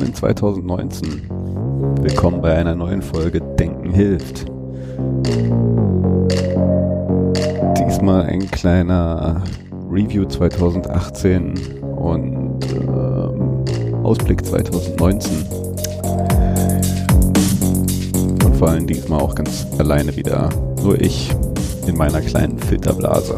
Willkommen in 2019. Willkommen bei einer neuen Folge Denken hilft. Diesmal ein kleiner Review 2018 und ähm, Ausblick 2019. Und vor allem diesmal auch ganz alleine wieder. Nur ich in meiner kleinen Filterblase.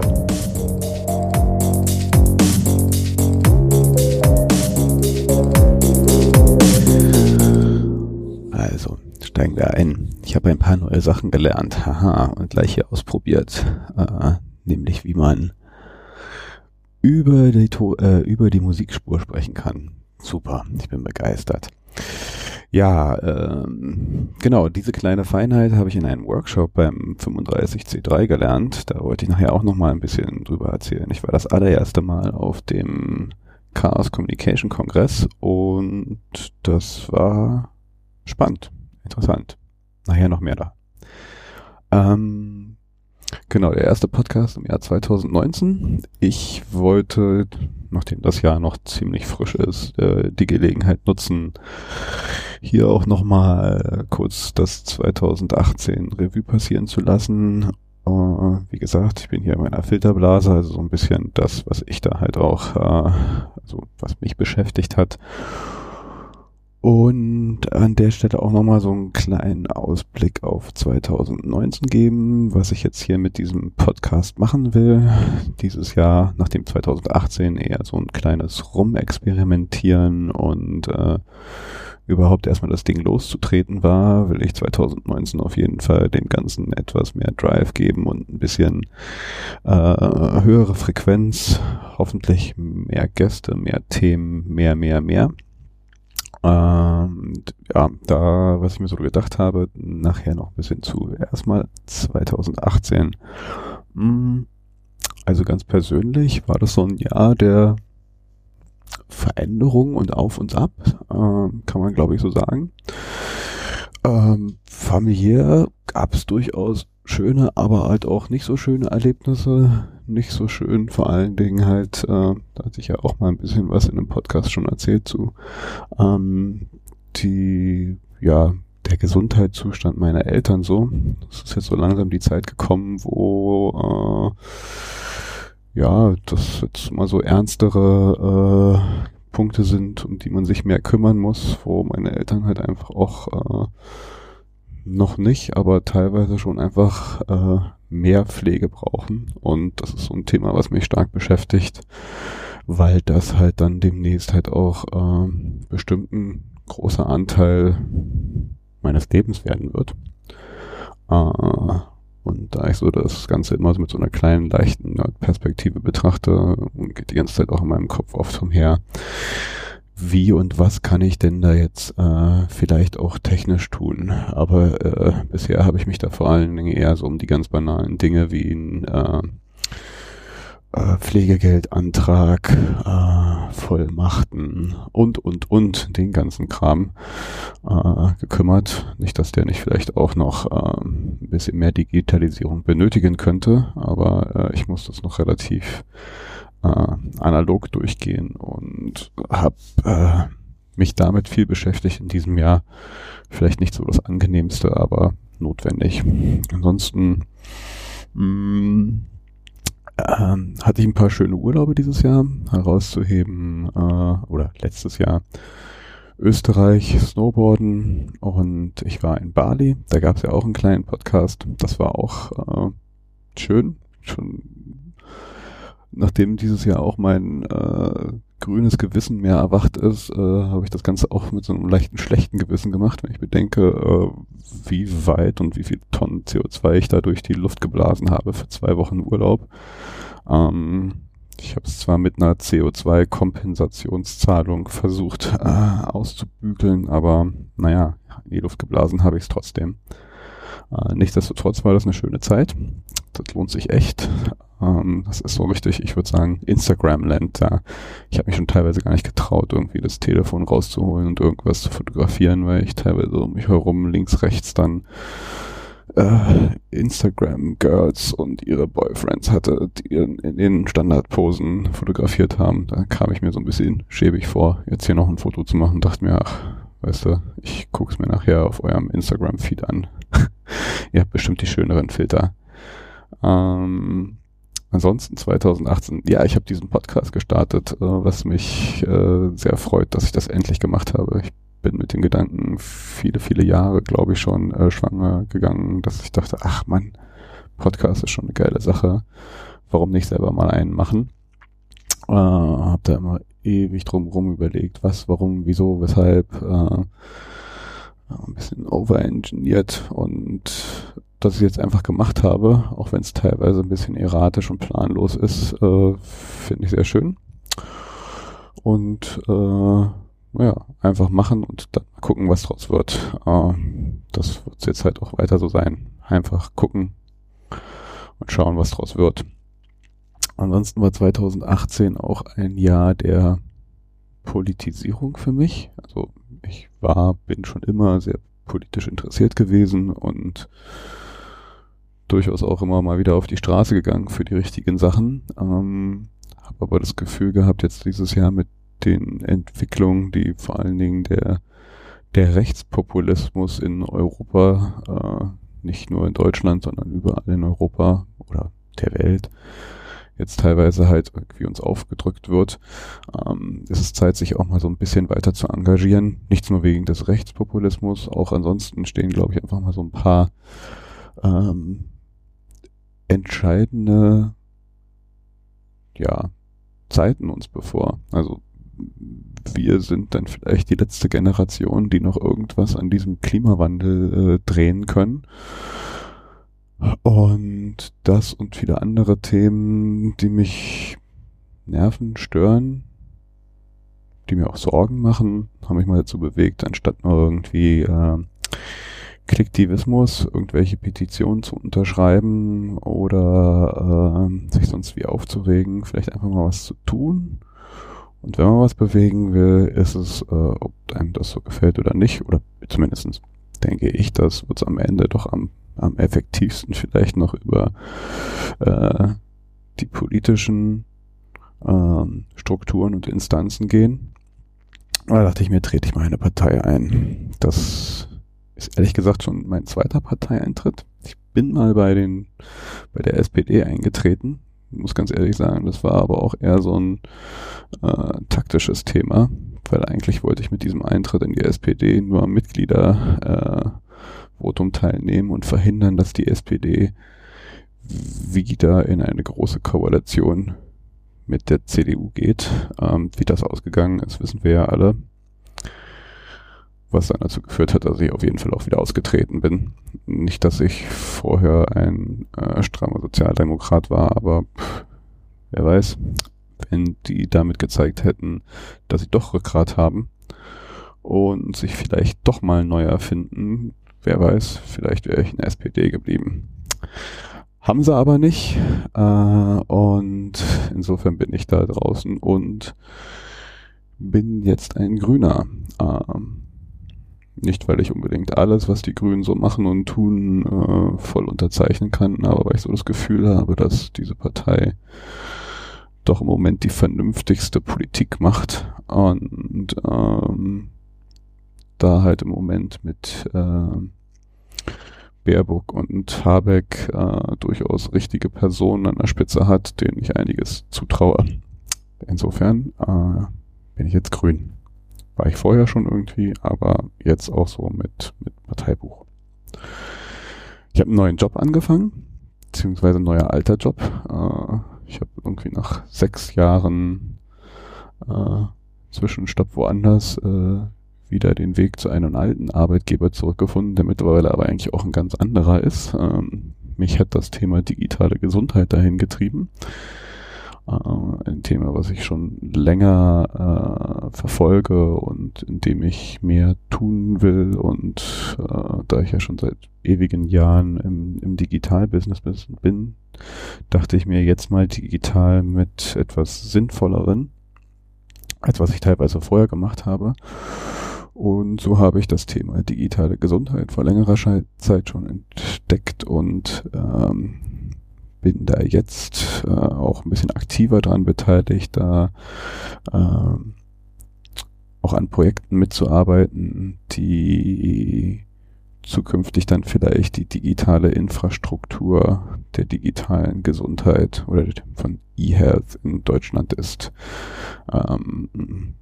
Steigen wir ein. Ich habe ein paar neue Sachen gelernt, haha, und gleich hier ausprobiert. Äh, nämlich, wie man über die, äh, über die Musikspur sprechen kann. Super, ich bin begeistert. Ja, ähm, genau, diese kleine Feinheit habe ich in einem Workshop beim 35C3 gelernt. Da wollte ich nachher auch nochmal ein bisschen drüber erzählen. Ich war das allererste Mal auf dem Chaos Communication Kongress und das war spannend, interessant. Nachher noch mehr da. Ähm, Genau, der erste Podcast im Jahr 2019. Ich wollte, nachdem das Jahr noch ziemlich frisch ist, äh, die Gelegenheit nutzen, hier auch nochmal kurz das 2018 Revue passieren zu lassen. Äh, wie gesagt, ich bin hier in meiner Filterblase, also so ein bisschen das, was ich da halt auch, äh, also was mich beschäftigt hat. Und an der Stelle auch nochmal so einen kleinen Ausblick auf 2019 geben, was ich jetzt hier mit diesem Podcast machen will. Dieses Jahr, nachdem 2018 eher so ein kleines Rumexperimentieren und äh, überhaupt erstmal das Ding loszutreten war, will ich 2019 auf jeden Fall dem Ganzen etwas mehr Drive geben und ein bisschen äh, höhere Frequenz, hoffentlich mehr Gäste, mehr Themen, mehr, mehr, mehr. Ähm, ja, da, was ich mir so gedacht habe, nachher noch ein bisschen zu. Erstmal 2018. Hm, also ganz persönlich war das so ein Jahr der Veränderung und Auf und Ab, ähm, kann man glaube ich so sagen. Ähm, familiär gab es durchaus schöne, aber halt auch nicht so schöne Erlebnisse. Nicht so schön, vor allen Dingen halt, äh, da hatte ich ja auch mal ein bisschen was in einem Podcast schon erzählt zu, ähm, die, ja, der Gesundheitszustand meiner Eltern so. Es ist jetzt so langsam die Zeit gekommen, wo, äh, ja, das jetzt mal so ernstere äh, Punkte sind, um die man sich mehr kümmern muss, wo meine Eltern halt einfach auch äh, noch nicht, aber teilweise schon einfach äh, mehr Pflege brauchen. Und das ist so ein Thema, was mich stark beschäftigt, weil das halt dann demnächst halt auch äh, bestimmt ein großer Anteil meines Lebens werden wird. Äh, und da ich so das Ganze immer so mit so einer kleinen, leichten Perspektive betrachte und geht die ganze Zeit auch in meinem Kopf oft umher, wie und was kann ich denn da jetzt äh, vielleicht auch technisch tun. Aber äh, bisher habe ich mich da vor allen Dingen eher so um die ganz banalen Dinge wie ein äh, äh, Pflegegeldantrag, äh, Vollmachten und, und, und den ganzen Kram äh, gekümmert. Nicht, dass der nicht vielleicht auch noch äh, ein bisschen mehr Digitalisierung benötigen könnte, aber äh, ich muss das noch relativ äh, analog durchgehen und habe äh, mich damit viel beschäftigt in diesem Jahr. Vielleicht nicht so das angenehmste, aber notwendig. Ansonsten mh, mm, ähm, hatte ich ein paar schöne Urlaube dieses Jahr herauszuheben äh, oder letztes Jahr. Österreich, Snowboarden und ich war in Bali. Da gab es ja auch einen kleinen Podcast. Das war auch äh, schön. Schon nachdem dieses Jahr auch mein äh, grünes Gewissen mehr erwacht ist, äh, habe ich das Ganze auch mit so einem leichten schlechten Gewissen gemacht, wenn ich bedenke, äh, wie weit und wie viel Tonnen CO2 ich da durch die Luft geblasen habe für zwei Wochen Urlaub. Ähm, ich habe es zwar mit einer CO2-Kompensationszahlung versucht äh, auszubügeln, aber naja, in die Luft geblasen habe ich es trotzdem. Äh, nichtsdestotrotz war das eine schöne Zeit. Das lohnt sich echt. Ähm, das ist so richtig, ich würde sagen, Instagram-Land. Ja. Ich habe mich schon teilweise gar nicht getraut, irgendwie das Telefon rauszuholen und irgendwas zu fotografieren, weil ich teilweise um mich herum links, rechts dann äh, Instagram-Girls und ihre Boyfriends hatte, die in den Standardposen fotografiert haben. Da kam ich mir so ein bisschen schäbig vor, jetzt hier noch ein Foto zu machen. Dachte mir, ach, weißt du, ich guck's mir nachher auf eurem Instagram-Feed an. Ihr habt bestimmt die schöneren Filter. Ähm, ansonsten 2018, ja, ich habe diesen Podcast gestartet, äh, was mich äh, sehr freut, dass ich das endlich gemacht habe. Ich bin mit dem Gedanken viele, viele Jahre, glaube ich, schon äh, schwanger gegangen, dass ich dachte, ach man, Podcast ist schon eine geile Sache. Warum nicht selber mal einen machen? Äh, hab da immer ewig drum rum überlegt, was, warum, wieso, weshalb. Äh, ein bisschen overengineert und dass ich jetzt einfach gemacht habe, auch wenn es teilweise ein bisschen erratisch und planlos ist, äh, finde ich sehr schön. Und äh, ja, einfach machen und dann gucken, was draus wird. Äh, das wird jetzt halt auch weiter so sein. Einfach gucken und schauen, was draus wird. Ansonsten war 2018 auch ein Jahr der Politisierung für mich. Also ich war, bin schon immer sehr politisch interessiert gewesen und durchaus auch immer mal wieder auf die Straße gegangen für die richtigen Sachen. Ähm, habe aber das Gefühl gehabt, jetzt dieses Jahr mit den Entwicklungen, die vor allen Dingen der, der Rechtspopulismus in Europa, äh, nicht nur in Deutschland, sondern überall in Europa oder der Welt, jetzt teilweise halt irgendwie uns aufgedrückt wird, ähm, ist es Zeit, sich auch mal so ein bisschen weiter zu engagieren. Nichts nur wegen des Rechtspopulismus, auch ansonsten stehen, glaube ich, einfach mal so ein paar ähm, entscheidende ja, Zeiten uns bevor. Also wir sind dann vielleicht die letzte Generation, die noch irgendwas an diesem Klimawandel äh, drehen können. Und das und viele andere Themen, die mich nerven, stören, die mir auch Sorgen machen, haben mich mal dazu bewegt, anstatt nur irgendwie äh, Klicktivismus, irgendwelche Petitionen zu unterschreiben oder äh, sich sonst wie aufzuregen, vielleicht einfach mal was zu tun. Und wenn man was bewegen will, ist es, äh, ob einem das so gefällt oder nicht, oder zumindestens denke ich, das wird am Ende doch am, am effektivsten vielleicht noch über äh, die politischen äh, Strukturen und Instanzen gehen. Da dachte ich mir, trete ich mal eine Partei ein. Das ist ehrlich gesagt schon mein zweiter Parteieintritt. Ich bin mal bei den bei der SPD eingetreten muss ganz ehrlich sagen, das war aber auch eher so ein äh, taktisches Thema, weil eigentlich wollte ich mit diesem Eintritt in die SPD nur am Äh, teilnehmen und verhindern, dass die SPD wieder in eine große Koalition mit der CDU geht. Ähm, wie das ausgegangen ist, wissen wir ja alle was dann dazu geführt hat, dass ich auf jeden Fall auch wieder ausgetreten bin. Nicht, dass ich vorher ein äh, strammer Sozialdemokrat war, aber pff, wer weiß, wenn die damit gezeigt hätten, dass sie doch Rückgrat haben und sich vielleicht doch mal neu erfinden, wer weiß, vielleicht wäre ich in der SPD geblieben. Haben sie aber nicht äh, und insofern bin ich da draußen und bin jetzt ein Grüner. Ähm, nicht, weil ich unbedingt alles, was die Grünen so machen und tun, äh, voll unterzeichnen kann, aber weil ich so das Gefühl habe, dass diese Partei doch im Moment die vernünftigste Politik macht und ähm, da halt im Moment mit äh, Baerbock und Habeck äh, durchaus richtige Personen an der Spitze hat, denen ich einiges zutraue. Insofern äh, bin ich jetzt grün. War ich vorher schon irgendwie, aber jetzt auch so mit, mit Parteibuch. Ich habe einen neuen Job angefangen, beziehungsweise ein neuer alter Job. Äh, ich habe irgendwie nach sechs Jahren äh, Zwischenstopp woanders äh, wieder den Weg zu einem alten Arbeitgeber zurückgefunden, der mittlerweile aber eigentlich auch ein ganz anderer ist. Ähm, mich hat das Thema digitale Gesundheit dahin getrieben äh, ein Thema, was ich schon länger äh, verfolge und in dem ich mehr tun will. Und äh, da ich ja schon seit ewigen Jahren im, im Digital-Business bin, dachte ich mir jetzt mal digital mit etwas Sinnvolleren, als was ich teilweise vorher gemacht habe. Und so habe ich das Thema digitale Gesundheit vor längerer Zeit schon entdeckt und ähm, bin da jetzt äh, auch ein bisschen aktiver dran beteiligt, da äh, auch an Projekten mitzuarbeiten, die zukünftig dann vielleicht die digitale Infrastruktur der digitalen Gesundheit oder von eHealth in Deutschland ist. Ähm,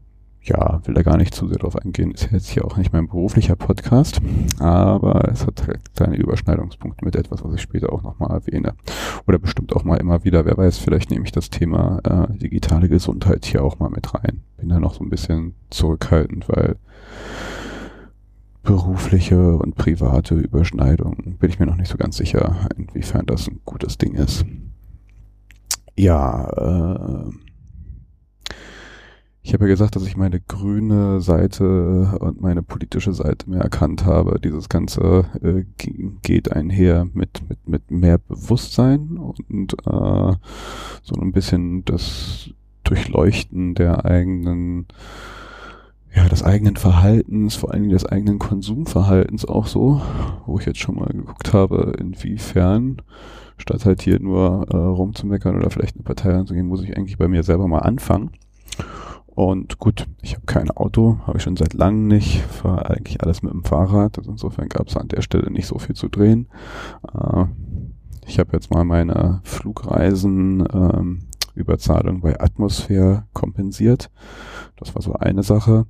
ja, will da gar nicht zu sehr drauf eingehen, ist jetzt hier auch nicht mein beruflicher Podcast, aber es hat halt kleine Überschneidungspunkte mit etwas, was ich später auch nochmal erwähne. Oder bestimmt auch mal immer wieder, wer weiß, vielleicht nehme ich das Thema äh, digitale Gesundheit hier auch mal mit rein. Bin da noch so ein bisschen zurückhaltend, weil berufliche und private Überschneidungen bin ich mir noch nicht so ganz sicher, inwiefern das ein gutes Ding ist. Ja, äh, ich habe ja gesagt, dass ich meine grüne Seite und meine politische Seite mehr erkannt habe. Dieses Ganze äh, geht einher mit, mit, mit mehr Bewusstsein und äh, so ein bisschen das Durchleuchten der eigenen, ja, des eigenen Verhaltens, vor allen Dingen des eigenen Konsumverhaltens auch so, wo ich jetzt schon mal geguckt habe, inwiefern statt halt hier nur äh, rumzumeckern oder vielleicht eine Partei anzugehen, muss ich eigentlich bei mir selber mal anfangen und gut, ich habe kein Auto, habe ich schon seit langem nicht, fahre eigentlich alles mit dem Fahrrad. Also insofern gab es an der Stelle nicht so viel zu drehen. Äh, ich habe jetzt mal meine Flugreisen ähm, Überzahlung bei Atmosphäre kompensiert. Das war so eine Sache.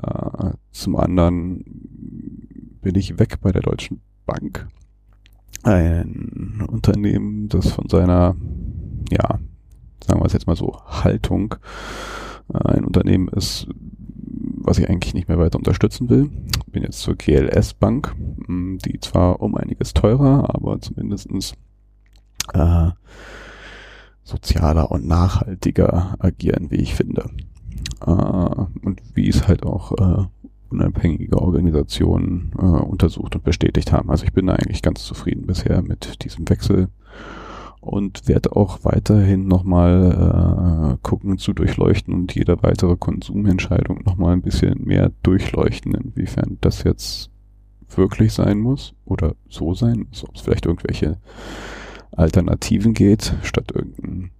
Äh, zum anderen bin ich weg bei der Deutschen Bank. Ein Unternehmen, das von seiner, ja, sagen wir es jetzt mal so, Haltung ein Unternehmen ist, was ich eigentlich nicht mehr weiter unterstützen will. Bin jetzt zur GLS Bank, hm, die zwar um einiges teurer, aber zumindestens äh, sozialer und nachhaltiger agieren, wie ich finde. Äh, und wie es halt auch äh, unabhängige Organisationen äh, untersucht und bestätigt haben. Also ich bin da eigentlich ganz zufrieden bisher mit diesem Wechsel und werde auch weiterhin nochmal äh, gucken zu durchleuchten und jede weitere Konsumentscheidung nochmal ein bisschen mehr durchleuchten, inwiefern das jetzt wirklich sein muss oder so sein muss, ob es vielleicht irgendwelche Alternativen geht, statt irgendein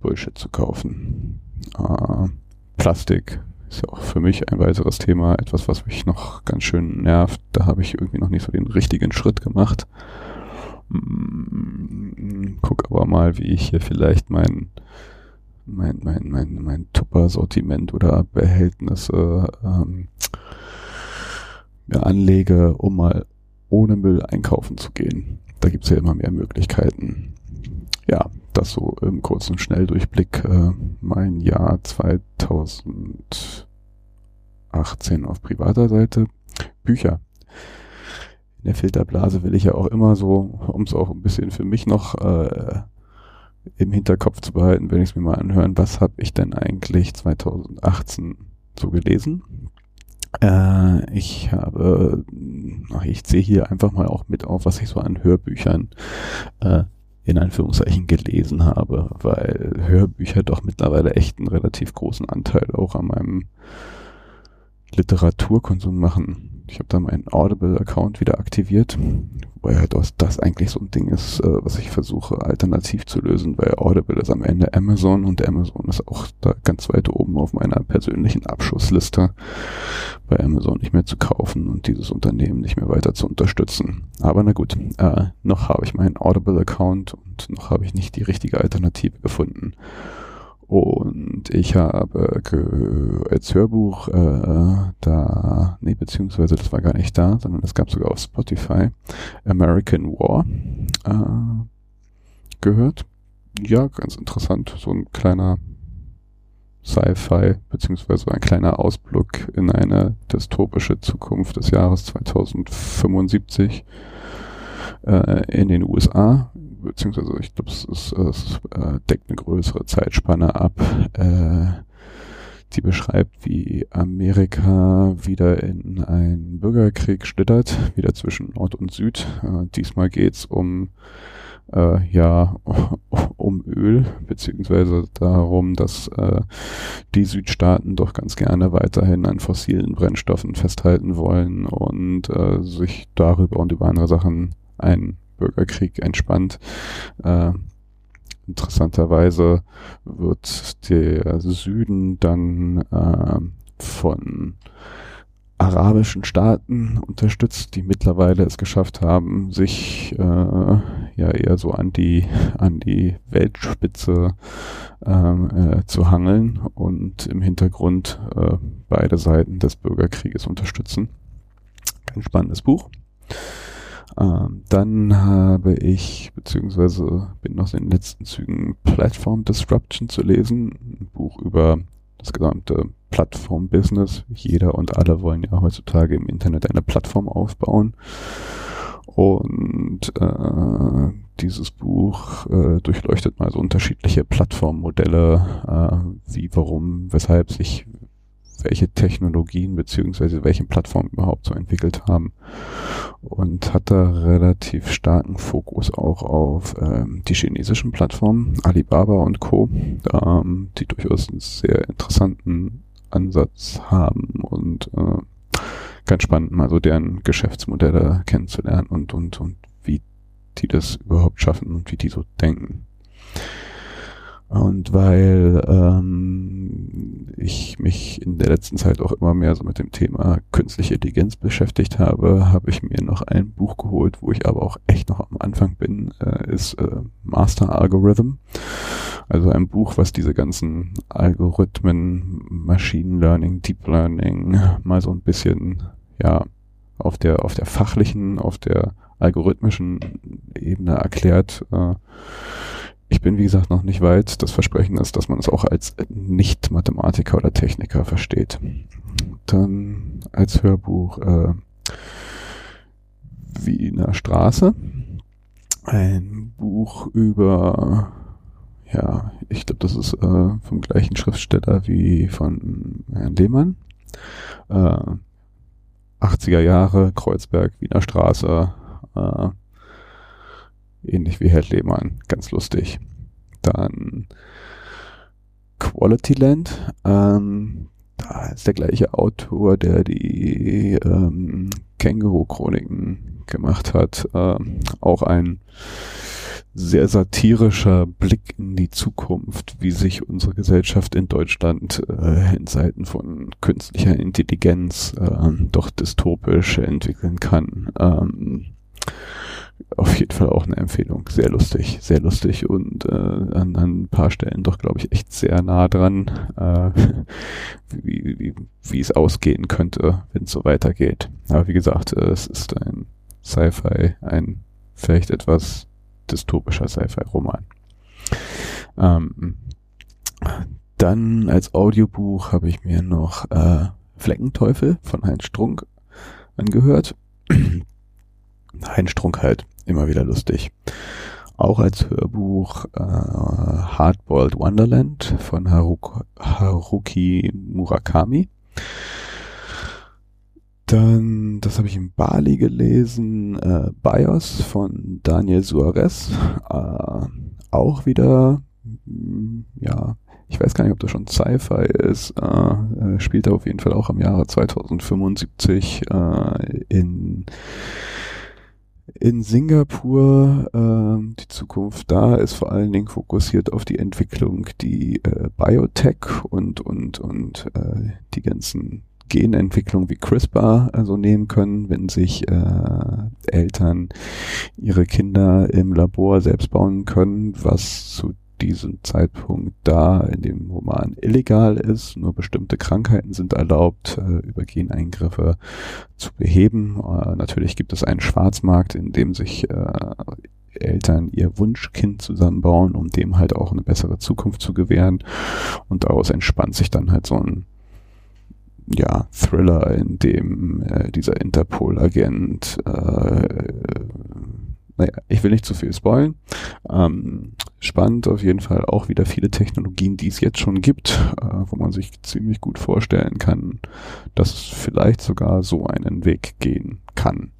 Bullshit zu kaufen. Äh, Plastik ist ja auch für mich ein weiteres Thema, etwas, was mich noch ganz schön nervt. Da habe ich irgendwie noch nicht so den richtigen Schritt gemacht. Guck aber mal, wie ich hier vielleicht mein mein mein mein mein Tupper-Sortiment oder Behältnisse ähm, ja, anlege, um mal ohne Müll einkaufen zu gehen. Da gibt's ja immer mehr Möglichkeiten. Ja, das so im kurzen Schnelldurchblick äh, mein Jahr 2018 auf privater Seite. Bücher in der Filterblase will ich ja auch immer so, um es auch ein bisschen für mich noch äh, im Hinterkopf zu behalten, wenn ich es mir mal anhören, was habe ich denn eigentlich 2018 so gelesen? Äh, ich habe, ach, ich zähle hier einfach mal auch mit auf, was ich so an Hörbüchern äh, in Anführungszeichen gelesen habe, weil Hörbücher doch mittlerweile echt einen relativ großen Anteil auch an meinem Literaturkonsum machen ich habe da meinen Audible-Account wieder aktiviert, weil halt das eigentlich so ein Ding ist, äh, was ich versuche alternativ zu lösen, weil Audible ist am Ende Amazon und Amazon ist auch da ganz weit oben auf meiner persönlichen Abschussliste, bei Amazon nicht mehr zu kaufen und dieses Unternehmen nicht mehr weiter zu unterstützen. Aber na gut, äh, noch habe ich meinen Audible-Account und noch habe ich nicht die richtige Alternative gefunden. Und ich habe als Hörbuch äh, da, nee, beziehungsweise das war gar nicht da, sondern das gab sogar auf Spotify, American War äh, gehört. Ja, ganz interessant. So ein kleiner Sci-Fi, beziehungsweise ein kleiner Ausblick in eine dystopische Zukunft des Jahres 2075 äh, in den USA beziehungsweise ich glaube, es, ist, es äh, deckt eine größere Zeitspanne ab, äh, die beschreibt, wie Amerika wieder in einen Bürgerkrieg schlittert, wieder zwischen Nord und Süd. Äh, diesmal geht's um äh, ja um Öl, beziehungsweise darum, dass äh, die Südstaaten doch ganz gerne weiterhin an fossilen Brennstoffen festhalten wollen und äh, sich darüber und über andere Sachen ein Bürgerkrieg entspannt. Äh, interessanterweise wird der Süden dann äh, von arabischen Staaten unterstützt, die mittlerweile es geschafft haben, sich äh, ja eher so an die an die Weltspitze ähm, äh, zu hangeln und im Hintergrund äh, beide Seiten des Bürgerkrieges unterstützen. Ganz spannendes Buch. Ähm, dann habe ich, beziehungsweise bin noch in den letzten Zügen Platform Disruption zu lesen, ein Buch über das gesamte Plattform-Business. Jeder und alle wollen ja heutzutage im Internet eine Plattform aufbauen. Und äh, dieses Buch äh, durchleuchtet mal so unterschiedliche Plattformmodelle, äh, wie, warum, weshalb sich welche Technologien beziehungsweise welche Plattformen überhaupt so entwickelt haben und hat da relativ starken Fokus auch auf ähm, die chinesischen Plattformen, Alibaba und Co., ähm, die durchaus einen sehr interessanten Ansatz haben und äh, ganz spannend mal so deren Geschäftsmodelle kennenzulernen und, und, und wie die das überhaupt schaffen und wie die so denken. Und weil ähm, ich mich in der letzten Zeit auch immer mehr so mit dem Thema künstliche Intelligenz beschäftigt habe, habe ich mir noch ein Buch geholt, wo ich aber auch echt noch am Anfang bin, äh, ist äh, Master Algorithm. Also ein Buch, was diese ganzen Algorithmen, Machine Learning, Deep Learning mal so ein bisschen, ja, auf der, auf der fachlichen, auf der algorithmischen Ebene erklärt. Äh, ich bin, wie gesagt, noch nicht weit. Das Versprechen ist, dass man es auch als Nicht-Mathematiker oder Techniker versteht. Dann als Hörbuch äh, Wiener Straße. Ein Buch über, ja, ich glaube, das ist äh, vom gleichen Schriftsteller wie von Herrn Lehmann. Äh, 80er Jahre, Kreuzberg, Wiener Straße, äh, ähnlich wie Herr Lehmann, ganz lustig. Dann Quality Land, ähm, da ist der gleiche Autor, der die ähm, Känguru-Chroniken gemacht hat, ähm, auch ein sehr satirischer Blick in die Zukunft, wie sich unsere Gesellschaft in Deutschland äh, in Zeiten von künstlicher Intelligenz äh, doch dystopisch entwickeln kann. Ähm, auf jeden Fall auch eine Empfehlung. Sehr lustig, sehr lustig und äh, an, an ein paar Stellen doch, glaube ich, echt sehr nah dran, äh, wie, wie, wie es ausgehen könnte, wenn es so weitergeht. Aber wie gesagt, äh, es ist ein Sci-Fi, ein vielleicht etwas dystopischer Sci-Fi-Roman. Ähm, dann als Audiobuch habe ich mir noch äh, Fleckenteufel von Heinz Strunk angehört. Heinz Strunk halt immer wieder lustig. Auch als Hörbuch äh, Hardboiled Wonderland von Haruki, Haruki Murakami. Dann, das habe ich in Bali gelesen, äh, BIOS von Daniel Suarez. Äh, auch wieder, mh, ja, ich weiß gar nicht, ob das schon Sci-Fi ist, äh, spielt er auf jeden Fall auch im Jahre 2075 äh, in in Singapur äh, die Zukunft da ist vor allen Dingen fokussiert auf die Entwicklung, die äh, Biotech und und und äh, die ganzen Genentwicklung wie CRISPR also nehmen können, wenn sich äh, Eltern ihre Kinder im Labor selbst bauen können, was zu diesem Zeitpunkt da in dem Roman illegal ist. Nur bestimmte Krankheiten sind erlaubt, äh, über Geneingriffe zu beheben. Äh, natürlich gibt es einen Schwarzmarkt, in dem sich äh, Eltern ihr Wunschkind zusammenbauen, um dem halt auch eine bessere Zukunft zu gewähren. Und daraus entspannt sich dann halt so ein ja, Thriller, in dem äh, dieser Interpol-Agent äh, naja, ich will nicht zu viel spoilen. Ähm, spannend auf jeden Fall auch wieder viele Technologien, die es jetzt schon gibt, äh, wo man sich ziemlich gut vorstellen kann, dass es vielleicht sogar so einen Weg gehen kann.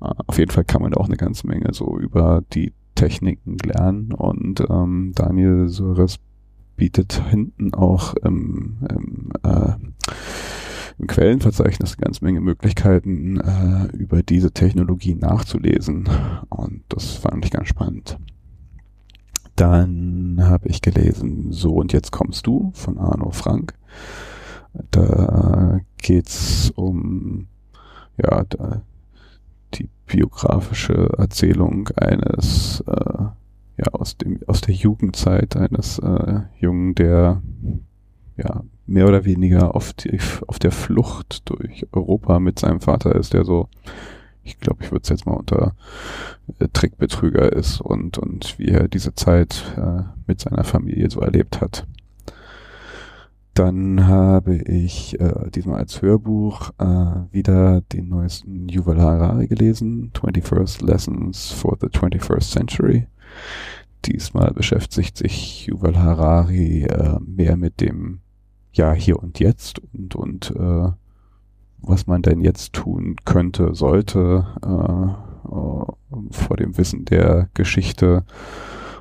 Äh, auf jeden Fall kann man da auch eine ganze Menge so über die Techniken lernen und ähm, Daniel Sores bietet hinten auch im, im, äh, im Quellenverzeichnis eine ganze Menge Möglichkeiten, äh, über diese Technologie nachzulesen. Und das fand ich ganz spannend. Dann habe ich gelesen, so und jetzt kommst du von Arno Frank. Da geht's um ja, da, die biografische Erzählung eines äh, ja aus dem aus der Jugendzeit eines äh, Jungen, der ja mehr oder weniger auf die, auf der Flucht durch Europa mit seinem Vater ist, der so ich glaube, ich würde es jetzt mal unter äh, Trickbetrüger ist und und wie er diese Zeit äh, mit seiner Familie so erlebt hat. Dann habe ich äh, diesmal als Hörbuch äh, wieder den neuesten Yuval Harari gelesen, 21st Lessons for the 21st Century. Diesmal beschäftigt sich Yuval Harari äh, mehr mit dem Ja, hier und jetzt und, und äh, was man denn jetzt tun könnte, sollte äh, äh, vor dem Wissen der Geschichte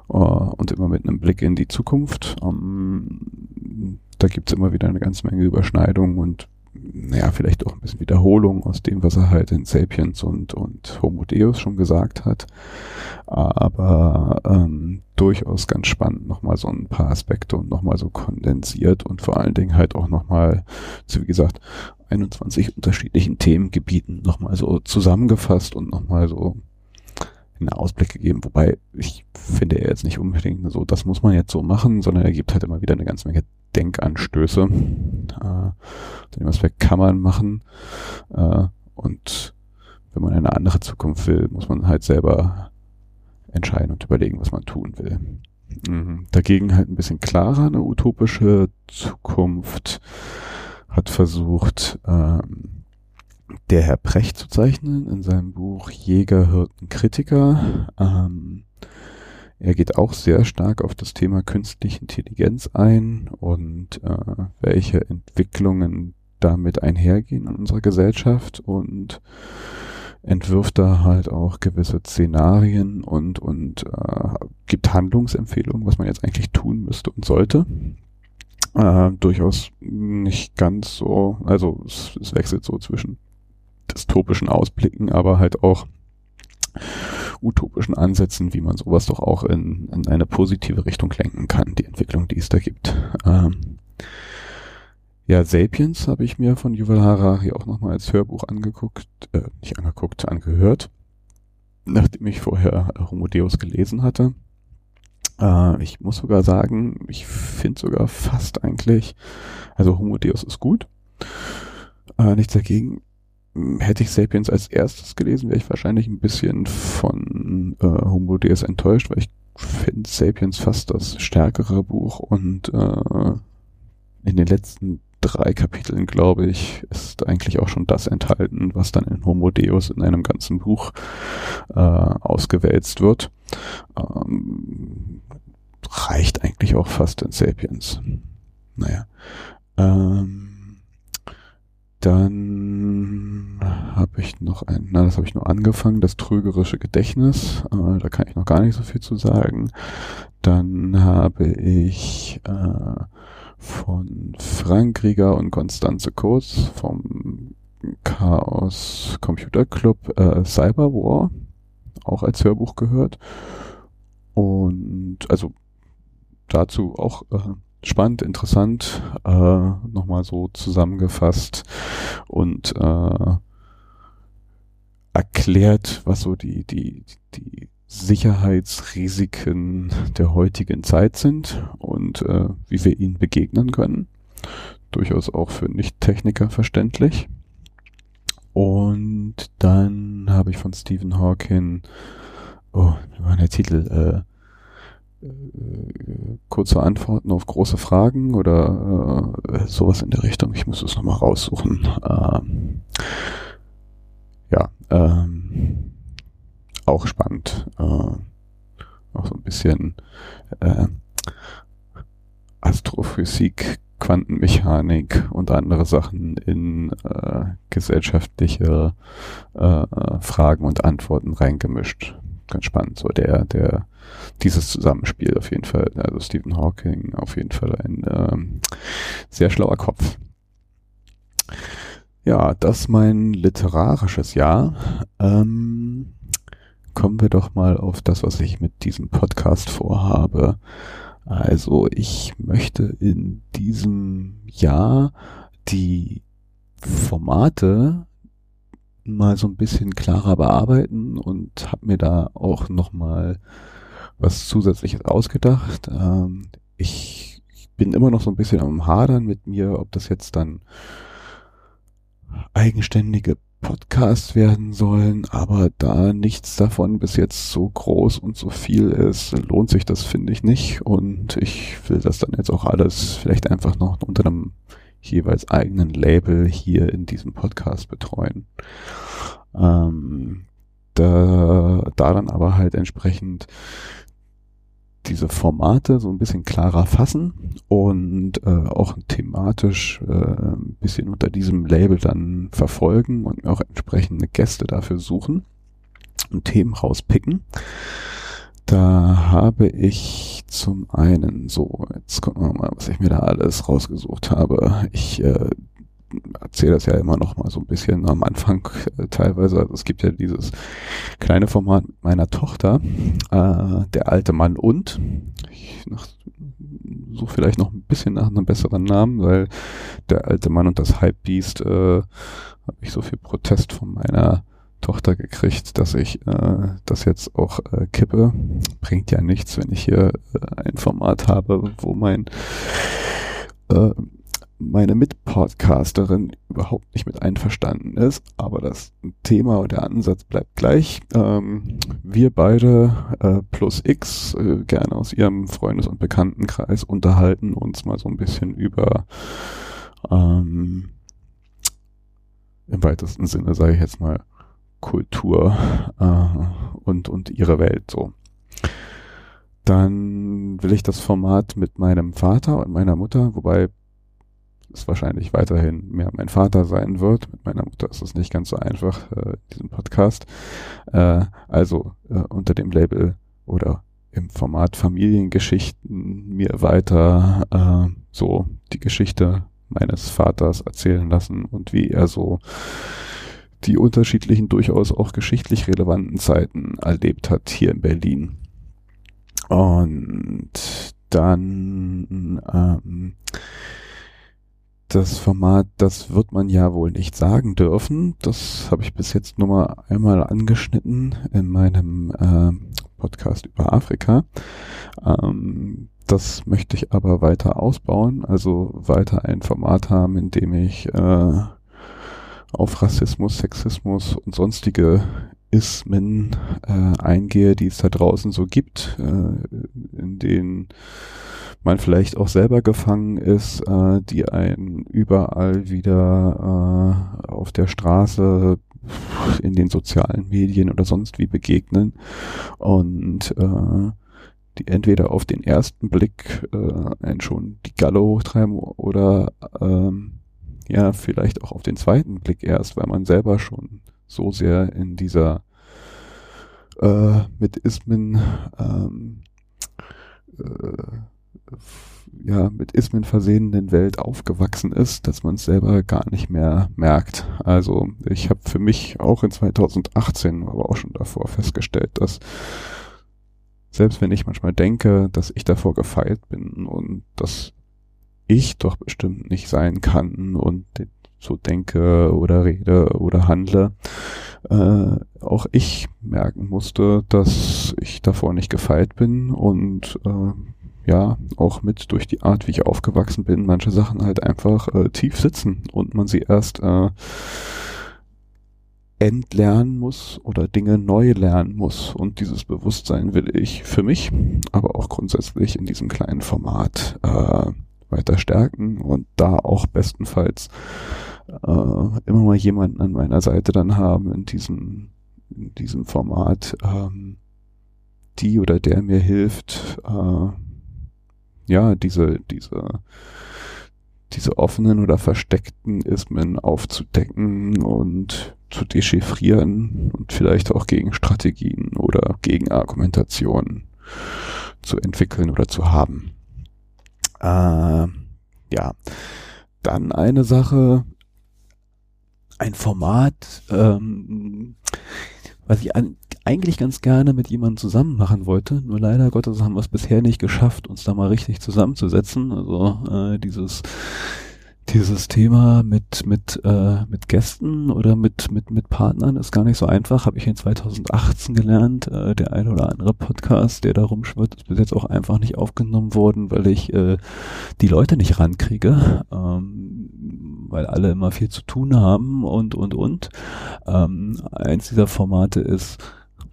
äh, und immer mit einem Blick in die Zukunft. Ähm, da gibt's immer wieder eine ganze Menge Überschneidungen und naja, vielleicht auch ein bisschen Wiederholung aus dem, was er halt in Sapiens und, und Homo Deus schon gesagt hat. Aber ähm, durchaus ganz spannend, nochmal so ein paar Aspekte und nochmal so kondensiert und vor allen Dingen halt auch nochmal, so wie gesagt, 21 unterschiedlichen Themengebieten nochmal so zusammengefasst und nochmal so einen Ausblick gegeben, wobei ich finde er jetzt nicht unbedingt so, das muss man jetzt so machen, sondern er gibt halt immer wieder eine ganze Menge Denkanstöße. Äh, den Aspekt kann man machen äh, und wenn man eine andere Zukunft will, muss man halt selber entscheiden und überlegen, was man tun will. Mhm. Dagegen halt ein bisschen klarer eine utopische Zukunft hat versucht, ähm, der Herr Precht zu zeichnen in seinem Buch Jäger, Hirten, Kritiker. Ähm, er geht auch sehr stark auf das Thema künstliche Intelligenz ein und äh, welche Entwicklungen damit einhergehen in unserer Gesellschaft und entwirft da halt auch gewisse Szenarien und und äh, gibt Handlungsempfehlungen, was man jetzt eigentlich tun müsste und sollte. Äh, durchaus nicht ganz so, also es, es wechselt so zwischen dystopischen Ausblicken, aber halt auch utopischen Ansätzen, wie man sowas doch auch in, in eine positive Richtung lenken kann, die Entwicklung, die es da gibt. Ähm, ja, Sapiens habe ich mir von Yuval Harari auch nochmal als Hörbuch angeguckt, äh, nicht angeguckt, angehört, nachdem ich vorher Homo Deus gelesen hatte. Äh, ich muss sogar sagen, ich finde sogar fast eigentlich, also Homo Deus ist gut, äh, nichts dagegen hätte ich Sapiens als erstes gelesen, wäre ich wahrscheinlich ein bisschen von äh, Homo Deus enttäuscht, weil ich finde Sapiens fast das stärkere Buch und äh, in den letzten drei Kapiteln, glaube ich, ist eigentlich auch schon das enthalten, was dann in Homo Deus in einem ganzen Buch äh, ausgewälzt wird. Ähm, reicht eigentlich auch fast in Sapiens. Naja. Ähm, dann habe ich noch ein, na, das habe ich nur angefangen, das trügerische Gedächtnis. Äh, da kann ich noch gar nicht so viel zu sagen. Dann habe ich äh, von Frank Rieger und Konstanze Kurz vom Chaos Computer Club äh, Cyber War auch als Hörbuch gehört. Und also dazu auch äh, spannend, interessant, äh, nochmal so zusammengefasst und äh, erklärt, was so die, die, die Sicherheitsrisiken der heutigen Zeit sind und äh, wie wir ihnen begegnen können. Durchaus auch für Nicht-Techniker verständlich. Und dann habe ich von Stephen Hawking, oh, wie war der Titel? Äh, äh, kurze Antworten auf große Fragen oder äh, sowas in der Richtung. Ich muss es nochmal raussuchen. Ähm, ja, ähm, auch spannend. Äh, auch so ein bisschen äh, Astrophysik, Quantenmechanik und andere Sachen in äh, gesellschaftliche äh, Fragen und Antworten reingemischt. Ganz spannend. So der, der dieses Zusammenspiel auf jeden Fall. Also Stephen Hawking auf jeden Fall ein ähm, sehr schlauer Kopf. Ja, das mein literarisches Jahr. Ähm, kommen wir doch mal auf das, was ich mit diesem Podcast vorhabe. Also ich möchte in diesem Jahr die Formate mal so ein bisschen klarer bearbeiten und habe mir da auch noch mal was zusätzliches ausgedacht. Ähm, ich bin immer noch so ein bisschen am Hadern mit mir, ob das jetzt dann eigenständige Podcasts werden sollen, aber da nichts davon bis jetzt so groß und so viel ist, lohnt sich das, finde ich, nicht. Und ich will das dann jetzt auch alles vielleicht einfach noch unter einem jeweils eigenen Label hier in diesem Podcast betreuen. Ähm, da, da dann aber halt entsprechend diese Formate so ein bisschen klarer fassen und äh, auch thematisch äh, ein bisschen unter diesem Label dann verfolgen und auch entsprechende Gäste dafür suchen und Themen rauspicken. Da habe ich zum einen so, jetzt gucken wir mal, was ich mir da alles rausgesucht habe. Ich äh, erzähle das ja immer noch mal so ein bisschen am Anfang äh, teilweise. Also es gibt ja dieses kleine Format meiner Tochter, äh, der alte Mann und. Ich suche vielleicht noch ein bisschen nach einem besseren Namen, weil der alte Mann und das Hypebeast äh, habe ich so viel Protest von meiner Tochter gekriegt, dass ich äh, das jetzt auch äh, kippe. Bringt ja nichts, wenn ich hier äh, ein Format habe, wo mein äh, meine Mitpodcasterin überhaupt nicht mit einverstanden ist, aber das Thema und der Ansatz bleibt gleich. Ähm, wir beide äh, plus X, äh, gerne aus ihrem Freundes- und Bekanntenkreis, unterhalten uns mal so ein bisschen über ähm, im weitesten Sinne, sage ich jetzt mal, Kultur äh, und, und ihre Welt so. Dann will ich das Format mit meinem Vater und meiner Mutter, wobei es wahrscheinlich weiterhin mehr mein Vater sein wird. Mit meiner Mutter ist es nicht ganz so einfach, äh, diesen Podcast. Äh, also äh, unter dem Label oder im Format Familiengeschichten mir weiter äh, so die Geschichte meines Vaters erzählen lassen und wie er so die unterschiedlichen, durchaus auch geschichtlich relevanten Zeiten erlebt hat hier in Berlin. Und dann ähm, das Format, das wird man ja wohl nicht sagen dürfen. Das habe ich bis jetzt nur mal einmal angeschnitten in meinem äh, Podcast über Afrika. Ähm, das möchte ich aber weiter ausbauen, also weiter ein Format haben, in dem ich äh, auf Rassismus, Sexismus und sonstige Ismen äh, eingehe, die es da draußen so gibt, äh, in denen man vielleicht auch selber gefangen ist, äh, die einen überall wieder äh, auf der Straße, in den sozialen Medien oder sonst wie begegnen und äh, die entweder auf den ersten Blick äh, einen schon die Galle hochtreiben oder ähm, ja, vielleicht auch auf den zweiten Blick erst, weil man selber schon so sehr in dieser äh, mit Ismen ähm, äh, ja, mit Ismen versehenen Welt aufgewachsen ist, dass man es selber gar nicht mehr merkt. Also ich habe für mich auch in 2018, aber auch schon davor festgestellt, dass selbst wenn ich manchmal denke, dass ich davor gefeilt bin und dass ich doch bestimmt nicht sein kann und so denke oder rede oder handle, äh, auch ich merken musste, dass ich davor nicht gefeilt bin und äh, ja, auch mit durch die Art, wie ich aufgewachsen bin, manche Sachen halt einfach äh, tief sitzen und man sie erst äh, entlernen muss oder Dinge neu lernen muss. Und dieses Bewusstsein will ich für mich, aber auch grundsätzlich in diesem kleinen Format äh, weiter stärken und da auch bestenfalls äh, immer mal jemanden an meiner Seite dann haben in diesem, in diesem Format, ähm, die oder der mir hilft, äh, ja, diese, diese, diese offenen oder versteckten Ismen aufzudecken und zu dechiffrieren und vielleicht auch gegen Strategien oder gegen Argumentationen zu entwickeln oder zu haben. Äh, ja, dann eine Sache, ein Format, ähm, was ich an, eigentlich ganz gerne mit jemandem zusammen machen wollte. Nur leider Gottes haben wir es bisher nicht geschafft, uns da mal richtig zusammenzusetzen. Also äh, dieses dieses Thema mit mit äh, mit Gästen oder mit mit mit Partnern ist gar nicht so einfach. Habe ich in 2018 gelernt. Äh, der eine oder andere Podcast, der da rumschwirrt, ist bis jetzt auch einfach nicht aufgenommen worden, weil ich äh, die Leute nicht rankriege, ähm, weil alle immer viel zu tun haben und und und. Ähm, eins dieser Formate ist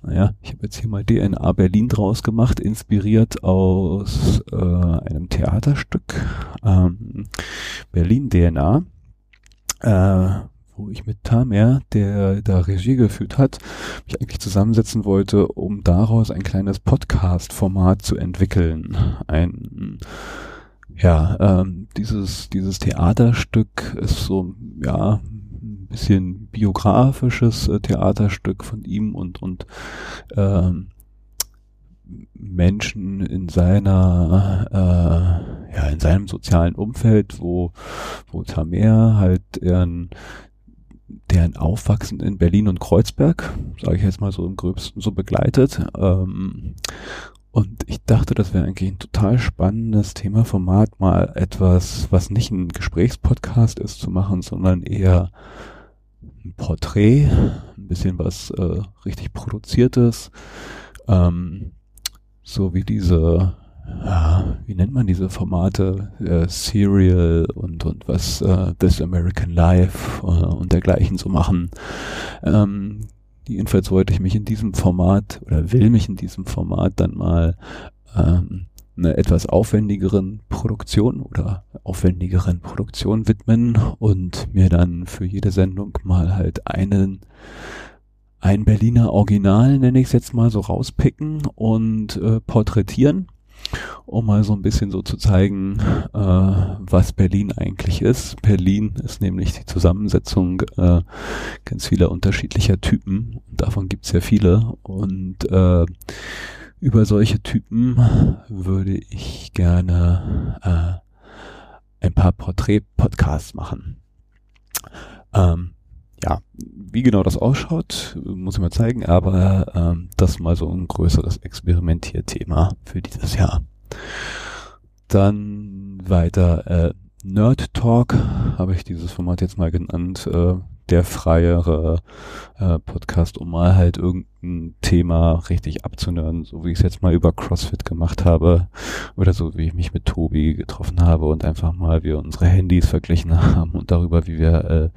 naja, ich habe jetzt hier mal DNA Berlin draus gemacht, inspiriert aus äh, einem Theaterstück ähm, Berlin DNA, äh, wo ich mit Tamer, der da Regie geführt hat, mich eigentlich zusammensetzen wollte, um daraus ein kleines Podcast-Format zu entwickeln. Ein ja, ähm, dieses, dieses Theaterstück ist so, ja, bisschen biografisches äh, Theaterstück von ihm und und ähm, Menschen in seiner äh, ja in seinem sozialen Umfeld, wo wo Tamer halt deren deren Aufwachsen in Berlin und Kreuzberg, sage ich jetzt mal so im gröbsten so begleitet. Ähm, und ich dachte, das wäre eigentlich ein total spannendes Thema-Format, mal etwas, was nicht ein Gesprächspodcast ist, zu machen, sondern eher ein Porträt, ein bisschen was äh, richtig produziertes, ähm, so wie diese, ja, wie nennt man diese Formate, äh, Serial und und was äh, This American Life äh, und dergleichen so machen. Ähm, jedenfalls wollte ich mich in diesem Format oder will mich in diesem Format dann mal ähm, einer etwas aufwendigeren Produktion oder aufwendigeren Produktion widmen und mir dann für jede Sendung mal halt einen ein Berliner Original, nenne ich es jetzt mal, so rauspicken und äh, porträtieren, um mal so ein bisschen so zu zeigen, äh, was Berlin eigentlich ist. Berlin ist nämlich die Zusammensetzung äh, ganz vieler unterschiedlicher Typen. Davon gibt's ja viele. Und äh, über solche Typen würde ich gerne äh, ein paar Porträt-Podcasts machen. Ähm, ja, wie genau das ausschaut, muss ich mal zeigen, aber ähm, das mal so ein größeres Experimentierthema für dieses Jahr. Dann weiter äh, Nerd Talk habe ich dieses Format jetzt mal genannt. Äh, der freiere äh, Podcast, um mal halt irgendein Thema richtig abzunörden, so wie ich es jetzt mal über CrossFit gemacht habe oder so wie ich mich mit Tobi getroffen habe und einfach mal wir unsere Handys verglichen haben und darüber, wie wir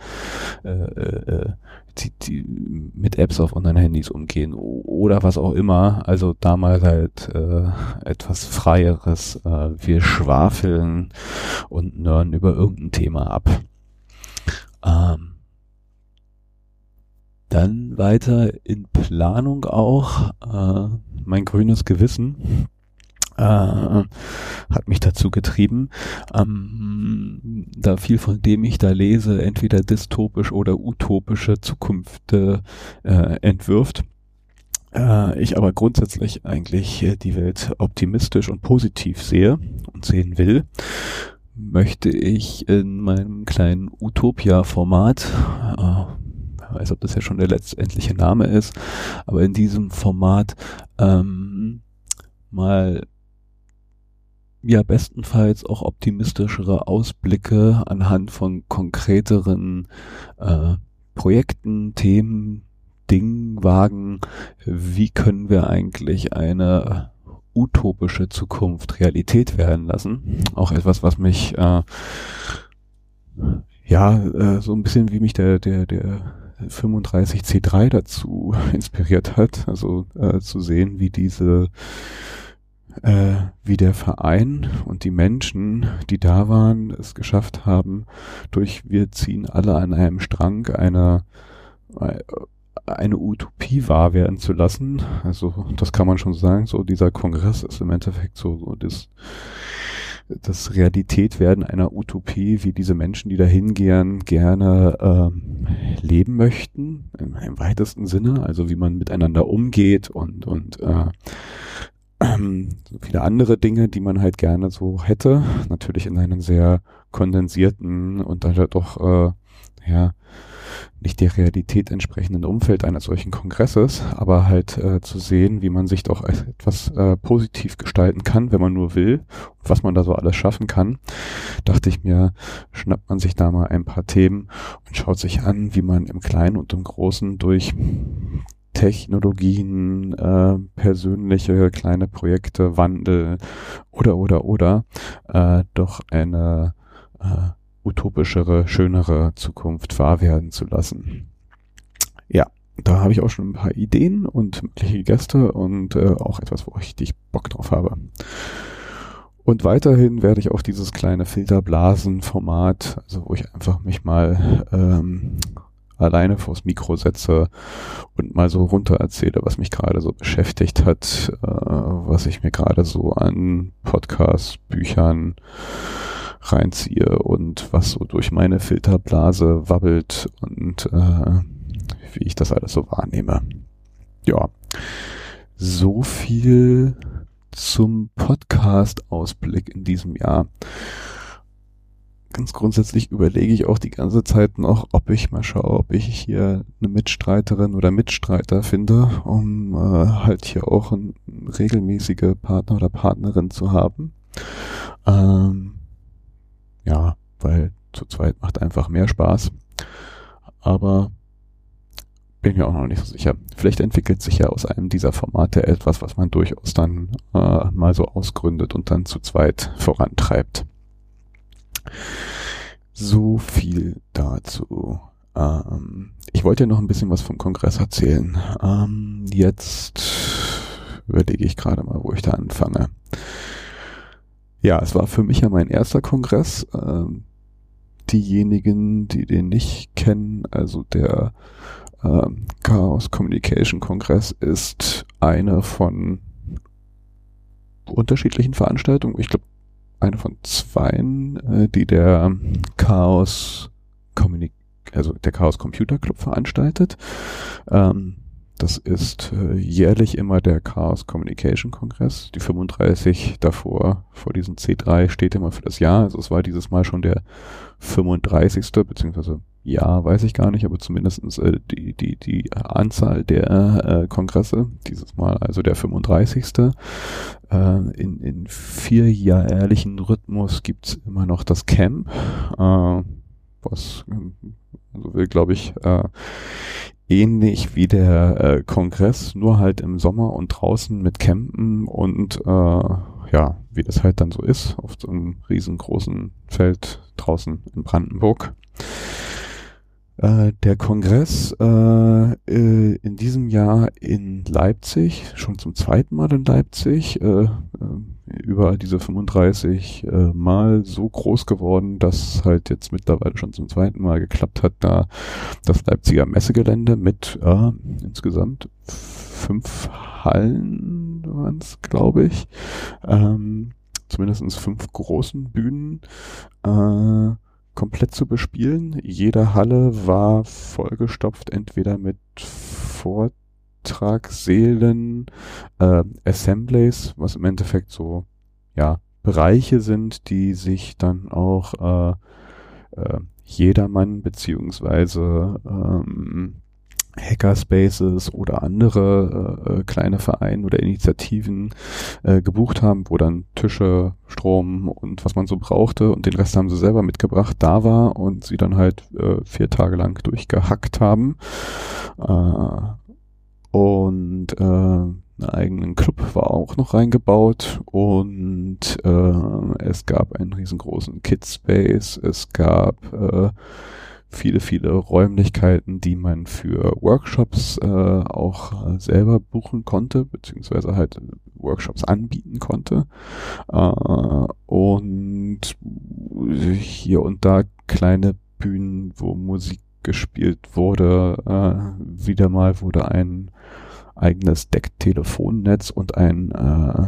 äh, äh, äh, die, die mit Apps auf unseren Handys umgehen oder was auch immer. Also damals halt äh, etwas freieres. Äh, wir schwafeln und nörden über irgendein Thema ab. Ähm, dann weiter in Planung auch äh, mein grünes Gewissen äh, hat mich dazu getrieben, ähm, da viel von dem ich da lese, entweder dystopisch oder utopische Zukunft äh, entwirft. Äh, ich aber grundsätzlich eigentlich die Welt optimistisch und positiv sehe und sehen will, möchte ich in meinem kleinen Utopia-Format äh, weiß, ob das ja schon der letztendliche Name ist, aber in diesem Format ähm, mal ja bestenfalls auch optimistischere Ausblicke anhand von konkreteren äh, Projekten, Themen, Dingen wagen. Wie können wir eigentlich eine utopische Zukunft Realität werden lassen? Auch etwas, was mich äh, ja äh, so ein bisschen wie mich der der der 35C3 dazu inspiriert hat, also äh, zu sehen, wie diese, äh, wie der Verein und die Menschen, die da waren, es geschafft haben, durch wir ziehen alle an einem Strang eine, äh, eine Utopie wahr werden zu lassen. Also das kann man schon sagen. So dieser Kongress ist im Endeffekt so, so das das Realität werden einer Utopie, wie diese Menschen, die da hingehen, gerne ähm, leben möchten, im, im, weitesten Sinne, also wie man miteinander umgeht und, und äh, ähm, viele andere Dinge, die man halt gerne so hätte. Natürlich in einem sehr kondensierten und dann halt doch, äh, ja, nicht der Realität entsprechenden Umfeld eines solchen Kongresses, aber halt äh, zu sehen, wie man sich doch etwas äh, positiv gestalten kann, wenn man nur will, und was man da so alles schaffen kann, dachte ich mir, schnappt man sich da mal ein paar Themen und schaut sich an, wie man im Kleinen und im Großen durch Technologien, äh, persönliche kleine Projekte, Wandel oder oder oder äh, doch eine äh, utopischere, schönere Zukunft wahr werden zu lassen. Ja, da habe ich auch schon ein paar Ideen und mögliche Gäste und äh, auch etwas, wo ich richtig Bock drauf habe. Und weiterhin werde ich auch dieses kleine Filterblasen-Format, also wo ich einfach mich mal ähm, alleine vors Mikro setze und mal so runter erzähle, was mich gerade so beschäftigt hat, äh, was ich mir gerade so an Podcasts, Büchern, reinziehe und was so durch meine Filterblase wabbelt und äh, wie ich das alles so wahrnehme. Ja, so viel zum Podcast-Ausblick in diesem Jahr. Ganz grundsätzlich überlege ich auch die ganze Zeit noch, ob ich mal schaue, ob ich hier eine Mitstreiterin oder Mitstreiter finde, um äh, halt hier auch eine regelmäßige Partner oder Partnerin zu haben. Ähm, ja, weil zu zweit macht einfach mehr Spaß. Aber bin mir auch noch nicht so sicher. Vielleicht entwickelt sich ja aus einem dieser Formate etwas, was man durchaus dann äh, mal so ausgründet und dann zu zweit vorantreibt. So viel dazu. Ähm, ich wollte ja noch ein bisschen was vom Kongress erzählen. Ähm, jetzt überlege ich gerade mal, wo ich da anfange. Ja, es war für mich ja mein erster Kongress. Ähm, diejenigen, die den nicht kennen, also der ähm, Chaos Communication Kongress ist eine von unterschiedlichen Veranstaltungen. Ich glaube, eine von zweien, äh, die der Chaos Communic also der Chaos Computer Club veranstaltet. Ähm, das ist äh, jährlich immer der Chaos Communication Kongress. Die 35 davor, vor diesem C3, steht immer für das Jahr. Also es war dieses Mal schon der 35. beziehungsweise ja, weiß ich gar nicht, aber zumindestens äh, die, die, die Anzahl der äh, Kongresse, dieses Mal also der 35. Äh, in, in vierjährlichen Rhythmus gibt's immer noch das Camp, äh, was also will, glaube ich, äh, ähnlich wie der äh, Kongress, nur halt im Sommer und draußen mit Campen und äh, ja, wie das halt dann so ist, auf so einem riesengroßen Feld draußen in Brandenburg. Äh, der Kongress äh, äh, in diesem Jahr in Leipzig, schon zum zweiten Mal in Leipzig, äh, äh, über diese 35 äh, Mal so groß geworden, dass halt jetzt mittlerweile schon zum zweiten Mal geklappt hat, da das Leipziger Messegelände mit insgesamt fünf Hallen waren es, glaube ich, ähm, zumindest fünf großen Bühnen, äh, komplett zu bespielen. Jede Halle war vollgestopft, entweder mit Vortragssälen, äh, Assemblies, was im Endeffekt so, ja, Bereiche sind, die sich dann auch äh, äh, jedermann beziehungsweise ähm, Hackerspaces oder andere äh, äh, kleine Vereine oder Initiativen äh, gebucht haben, wo dann Tische, Strom und was man so brauchte und den Rest haben sie selber mitgebracht, da war und sie dann halt äh, vier Tage lang durchgehackt haben. Äh, und äh, einen eigenen Club war auch noch reingebaut und äh, es gab einen riesengroßen Kidspace, es gab äh, viele, viele Räumlichkeiten, die man für Workshops äh, auch äh, selber buchen konnte, beziehungsweise halt Workshops anbieten konnte. Äh, und hier und da kleine Bühnen, wo Musik gespielt wurde. Äh, wieder mal wurde ein eigenes Deck-Telefonnetz und ein äh,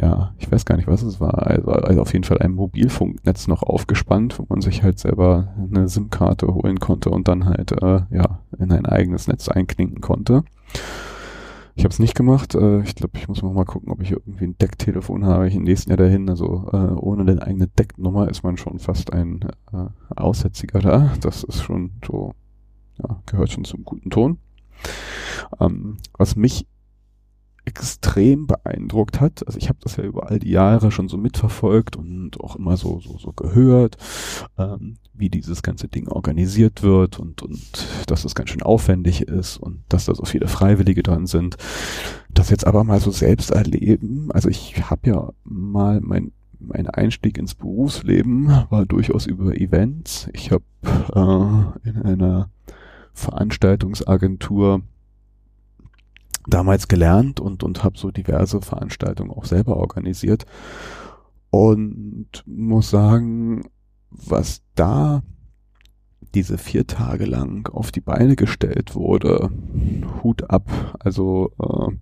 ja, ich weiß gar nicht, was es war. Also, also auf jeden Fall ein Mobilfunknetz noch aufgespannt, wo man sich halt selber eine SIM-Karte holen konnte und dann halt äh, ja in ein eigenes Netz einklinken konnte. Ich habe es nicht gemacht. Äh, ich glaube, ich muss noch mal gucken, ob ich irgendwie ein Decktelefon habe. Ich im nächsten Jahr dahin. Also äh, ohne eine eigene Decknummer ist man schon fast ein äh, Aussätziger da. Das ist schon so, ja, gehört schon zum guten Ton. Ähm, was mich extrem beeindruckt hat. Also ich habe das ja über all die Jahre schon so mitverfolgt und auch immer so so, so gehört, ähm, wie dieses ganze Ding organisiert wird und und dass es ganz schön aufwendig ist und dass da so viele Freiwillige dran sind. Das jetzt aber mal so selbst erleben. Also ich habe ja mal mein mein Einstieg ins Berufsleben war durchaus über Events. Ich habe äh, in einer Veranstaltungsagentur damals gelernt und, und habe so diverse Veranstaltungen auch selber organisiert. Und muss sagen, was da diese vier Tage lang auf die Beine gestellt wurde, Hut ab. Also äh,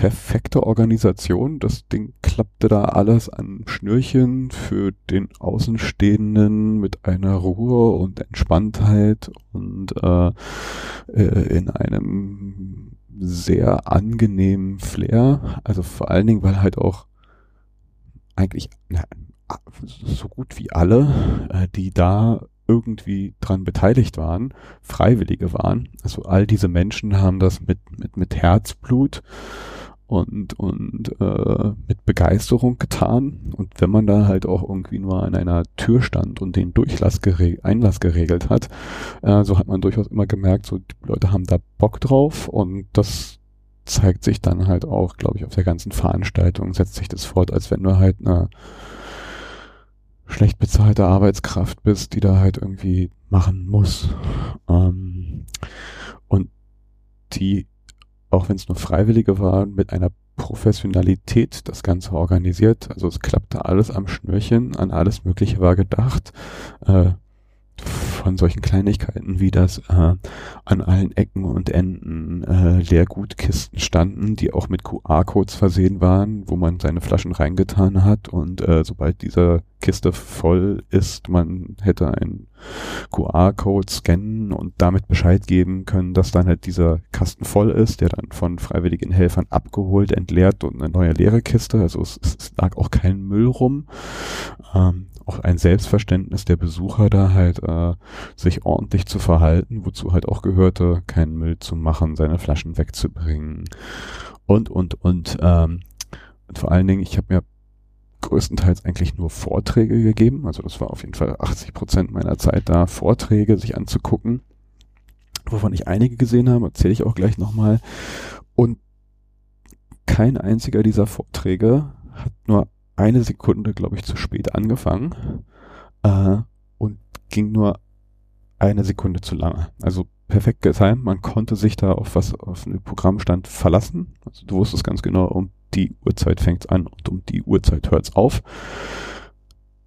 perfekte Organisation. Das Ding klappte da alles an Schnürchen für den Außenstehenden mit einer Ruhe und Entspanntheit und äh, äh in einem sehr angenehmen Flair. Also vor allen Dingen, weil halt auch eigentlich na, so gut wie alle, äh, die da irgendwie dran beteiligt waren, Freiwillige waren. Also all diese Menschen haben das mit, mit, mit Herzblut und, und äh, mit Begeisterung getan. Und wenn man da halt auch irgendwie nur an einer Tür stand und den Durchlass Einlass geregelt hat, äh, so hat man durchaus immer gemerkt, so die Leute haben da Bock drauf und das zeigt sich dann halt auch, glaube ich, auf der ganzen Veranstaltung, setzt sich das fort, als wenn du halt eine schlecht bezahlte Arbeitskraft bist, die da halt irgendwie machen muss. Ähm, und die auch wenn es nur Freiwillige waren, mit einer Professionalität das Ganze organisiert. Also es klappte alles am Schnürchen, an alles Mögliche war gedacht. Äh, von solchen Kleinigkeiten wie das äh, an allen Ecken und Enden äh, Leergutkisten standen, die auch mit QR-Codes versehen waren, wo man seine Flaschen reingetan hat und äh, sobald diese Kiste voll ist, man hätte einen QR-Code scannen und damit Bescheid geben können, dass dann halt dieser Kasten voll ist, der dann von freiwilligen Helfern abgeholt, entleert und eine neue leere Kiste, also es, es lag auch kein Müll rum. Ähm, auch ein Selbstverständnis der Besucher da halt äh, sich ordentlich zu verhalten, wozu halt auch gehörte, keinen Müll zu machen, seine Flaschen wegzubringen und und und ähm, und vor allen Dingen, ich habe mir größtenteils eigentlich nur Vorträge gegeben, also das war auf jeden Fall 80 Prozent meiner Zeit da, Vorträge sich anzugucken, wovon ich einige gesehen habe, erzähle ich auch gleich nochmal. Und kein einziger dieser Vorträge hat nur eine Sekunde, glaube ich, zu spät angefangen äh, und ging nur eine Sekunde zu lange. Also perfekt getimt. Man konnte sich da auf was auf einen Programmstand verlassen. Also du wusstest ganz genau, um die Uhrzeit fängt's an und um die Uhrzeit hört's auf.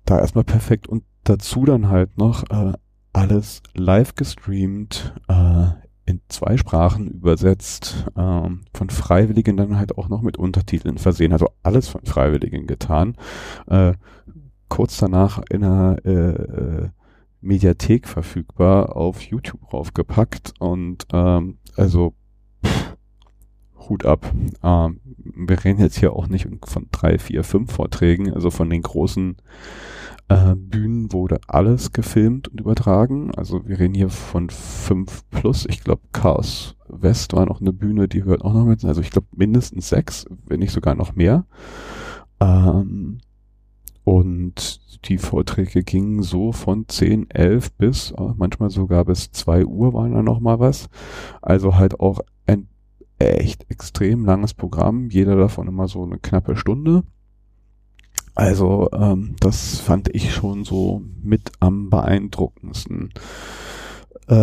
Da erstmal perfekt und dazu dann halt noch äh, alles live gestreamt, äh, in zwei Sprachen übersetzt, ähm, von Freiwilligen dann halt auch noch mit Untertiteln versehen, also alles von Freiwilligen getan. Äh, kurz danach in einer äh, äh, Mediathek verfügbar, auf YouTube raufgepackt und ähm, also pff, Hut ab. Ähm, wir reden jetzt hier auch nicht von drei, vier, fünf Vorträgen, also von den großen äh, Bühnen wurde alles gefilmt und übertragen. Also wir reden hier von 5 plus. Ich glaube, Chaos West war noch eine Bühne, die hört auch noch mit. Also ich glaube mindestens sechs, wenn nicht sogar noch mehr. Ähm, und die Vorträge gingen so von 10, 11 bis, äh, manchmal sogar bis 2 Uhr waren da noch mal was. Also halt auch ein echt extrem langes Programm. Jeder davon immer so eine knappe Stunde. Also ähm, das fand ich schon so mit am beeindruckendsten. Äh,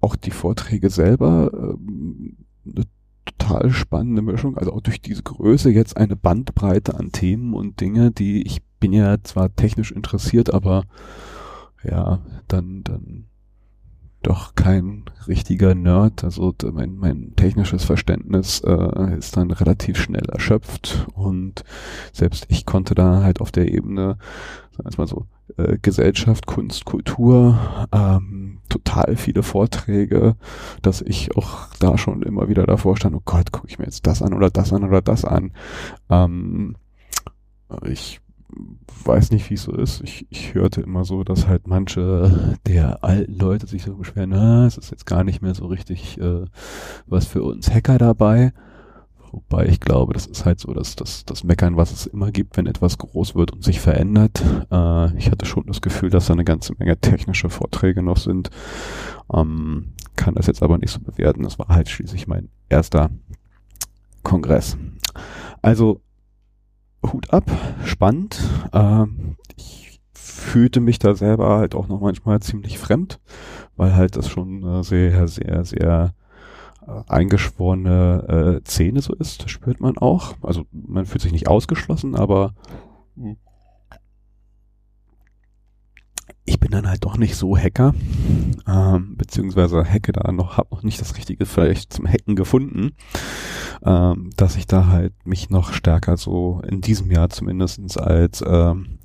auch die Vorträge selber, äh, eine total spannende Mischung, also auch durch diese Größe jetzt eine Bandbreite an Themen und Dinge, die ich bin ja zwar technisch interessiert, aber ja, dann, dann doch kein richtiger Nerd. Also mein, mein technisches Verständnis äh, ist dann relativ schnell erschöpft und selbst ich konnte da halt auf der Ebene, sagen wir mal so, äh, Gesellschaft, Kunst, Kultur, ähm, total viele Vorträge, dass ich auch da schon immer wieder davor stand, oh Gott, gucke ich mir jetzt das an oder das an oder das an. Ähm, ich weiß nicht, wie es so ist. Ich, ich hörte immer so, dass halt manche der alten Leute sich so beschweren, na, es ist jetzt gar nicht mehr so richtig äh, was für uns Hacker dabei. Wobei ich glaube, das ist halt so, dass das, das Meckern, was es immer gibt, wenn etwas groß wird und sich verändert. Äh, ich hatte schon das Gefühl, dass da eine ganze Menge technische Vorträge noch sind. Ähm, kann das jetzt aber nicht so bewerten. Das war halt schließlich mein erster Kongress. Also Hut ab, spannend. Äh, ich fühlte mich da selber halt auch noch manchmal ziemlich fremd, weil halt das schon äh, sehr, sehr, sehr äh, eingeschworene äh, Szene so ist, das spürt man auch. Also man fühlt sich nicht ausgeschlossen, aber ich bin dann halt doch nicht so Hacker, ähm, beziehungsweise hacke da noch, habe noch nicht das Richtige vielleicht zum Hacken gefunden, ähm, dass ich da halt mich noch stärker so in diesem Jahr zumindestens als ähm,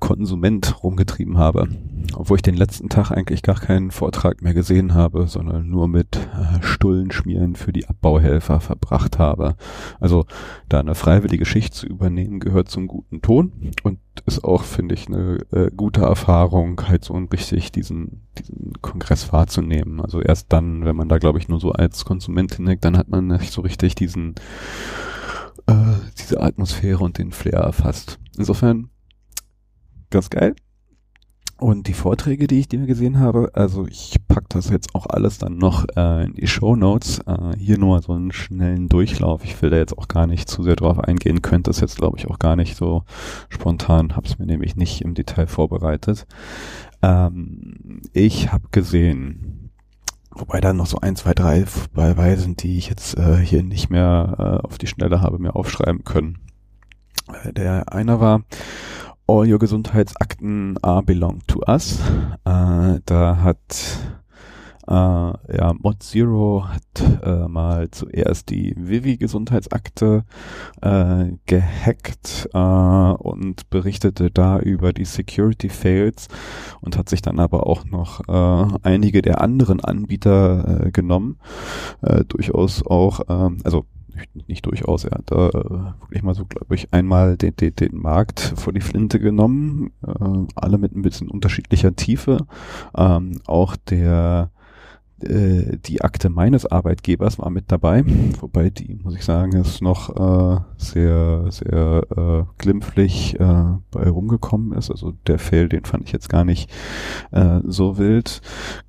Konsument rumgetrieben habe. Obwohl ich den letzten Tag eigentlich gar keinen Vortrag mehr gesehen habe, sondern nur mit äh, Stullenschmieren für die Abbauhelfer verbracht habe. Also da eine freiwillige Schicht zu übernehmen, gehört zum guten Ton und ist auch, finde ich, eine äh, gute Erfahrung, halt so richtig diesen, diesen Kongress wahrzunehmen. Also erst dann, wenn man da, glaube ich, nur so als Konsument hineckt, dann hat man nicht so richtig diesen, äh, diese Atmosphäre und den Flair erfasst. Insofern ganz geil. Und die Vorträge, die ich dir gesehen habe, also ich pack das jetzt auch alles dann noch äh, in die Show Notes. Äh, hier nur so einen schnellen Durchlauf. Ich will da jetzt auch gar nicht zu sehr drauf eingehen. Könnte das jetzt, glaube ich, auch gar nicht so spontan. Hab's mir nämlich nicht im Detail vorbereitet. Ähm, ich habe gesehen, wobei da noch so ein, zwei, drei bei sind, die ich jetzt äh, hier nicht mehr äh, auf die Schnelle habe mir aufschreiben können. Äh, der einer war All Your Gesundheitsakten are belong to us. Äh, da hat äh, ja, Mod Zero hat äh, mal zuerst die Vivi-Gesundheitsakte äh, gehackt äh, und berichtete da über die Security Fails und hat sich dann aber auch noch äh, einige der anderen Anbieter äh, genommen. Äh, durchaus auch, äh, also nicht durchaus, er hat da äh, wirklich mal so, glaube ich, einmal den, den, den Markt vor die Flinte genommen, äh, alle mit ein bisschen unterschiedlicher Tiefe. Ähm, auch der äh, die Akte meines Arbeitgebers war mit dabei, wobei die, muss ich sagen, ist noch äh, sehr, sehr äh, glimpflich äh, bei rumgekommen ist. Also der Fail, den fand ich jetzt gar nicht äh, so wild.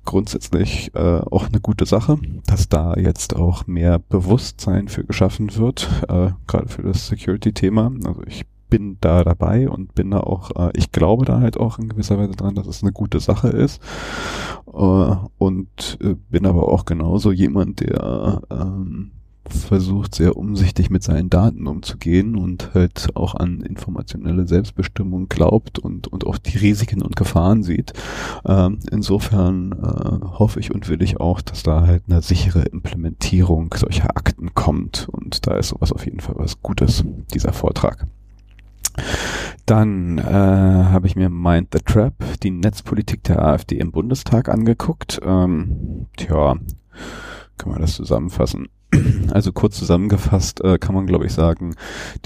Grundsätzlich äh, auch eine gute Sache, dass da jetzt auch mehr Bewusstsein für geschaffen wird, äh, gerade für das Security-Thema. Also ich bin da dabei und bin da auch, äh, ich glaube da halt auch in gewisser Weise dran, dass es eine gute Sache ist. Äh, und äh, bin aber auch genauso jemand, der ähm, versucht sehr umsichtig mit seinen Daten umzugehen und halt auch an informationelle Selbstbestimmung glaubt und, und auch die Risiken und Gefahren sieht. Ähm, insofern äh, hoffe ich und will ich auch, dass da halt eine sichere Implementierung solcher Akten kommt und da ist sowas auf jeden Fall was Gutes, dieser Vortrag. Dann äh, habe ich mir Mind the Trap, die Netzpolitik der AfD im Bundestag angeguckt. Ähm, tja, kann man das zusammenfassen? Also kurz zusammengefasst äh, kann man, glaube ich, sagen,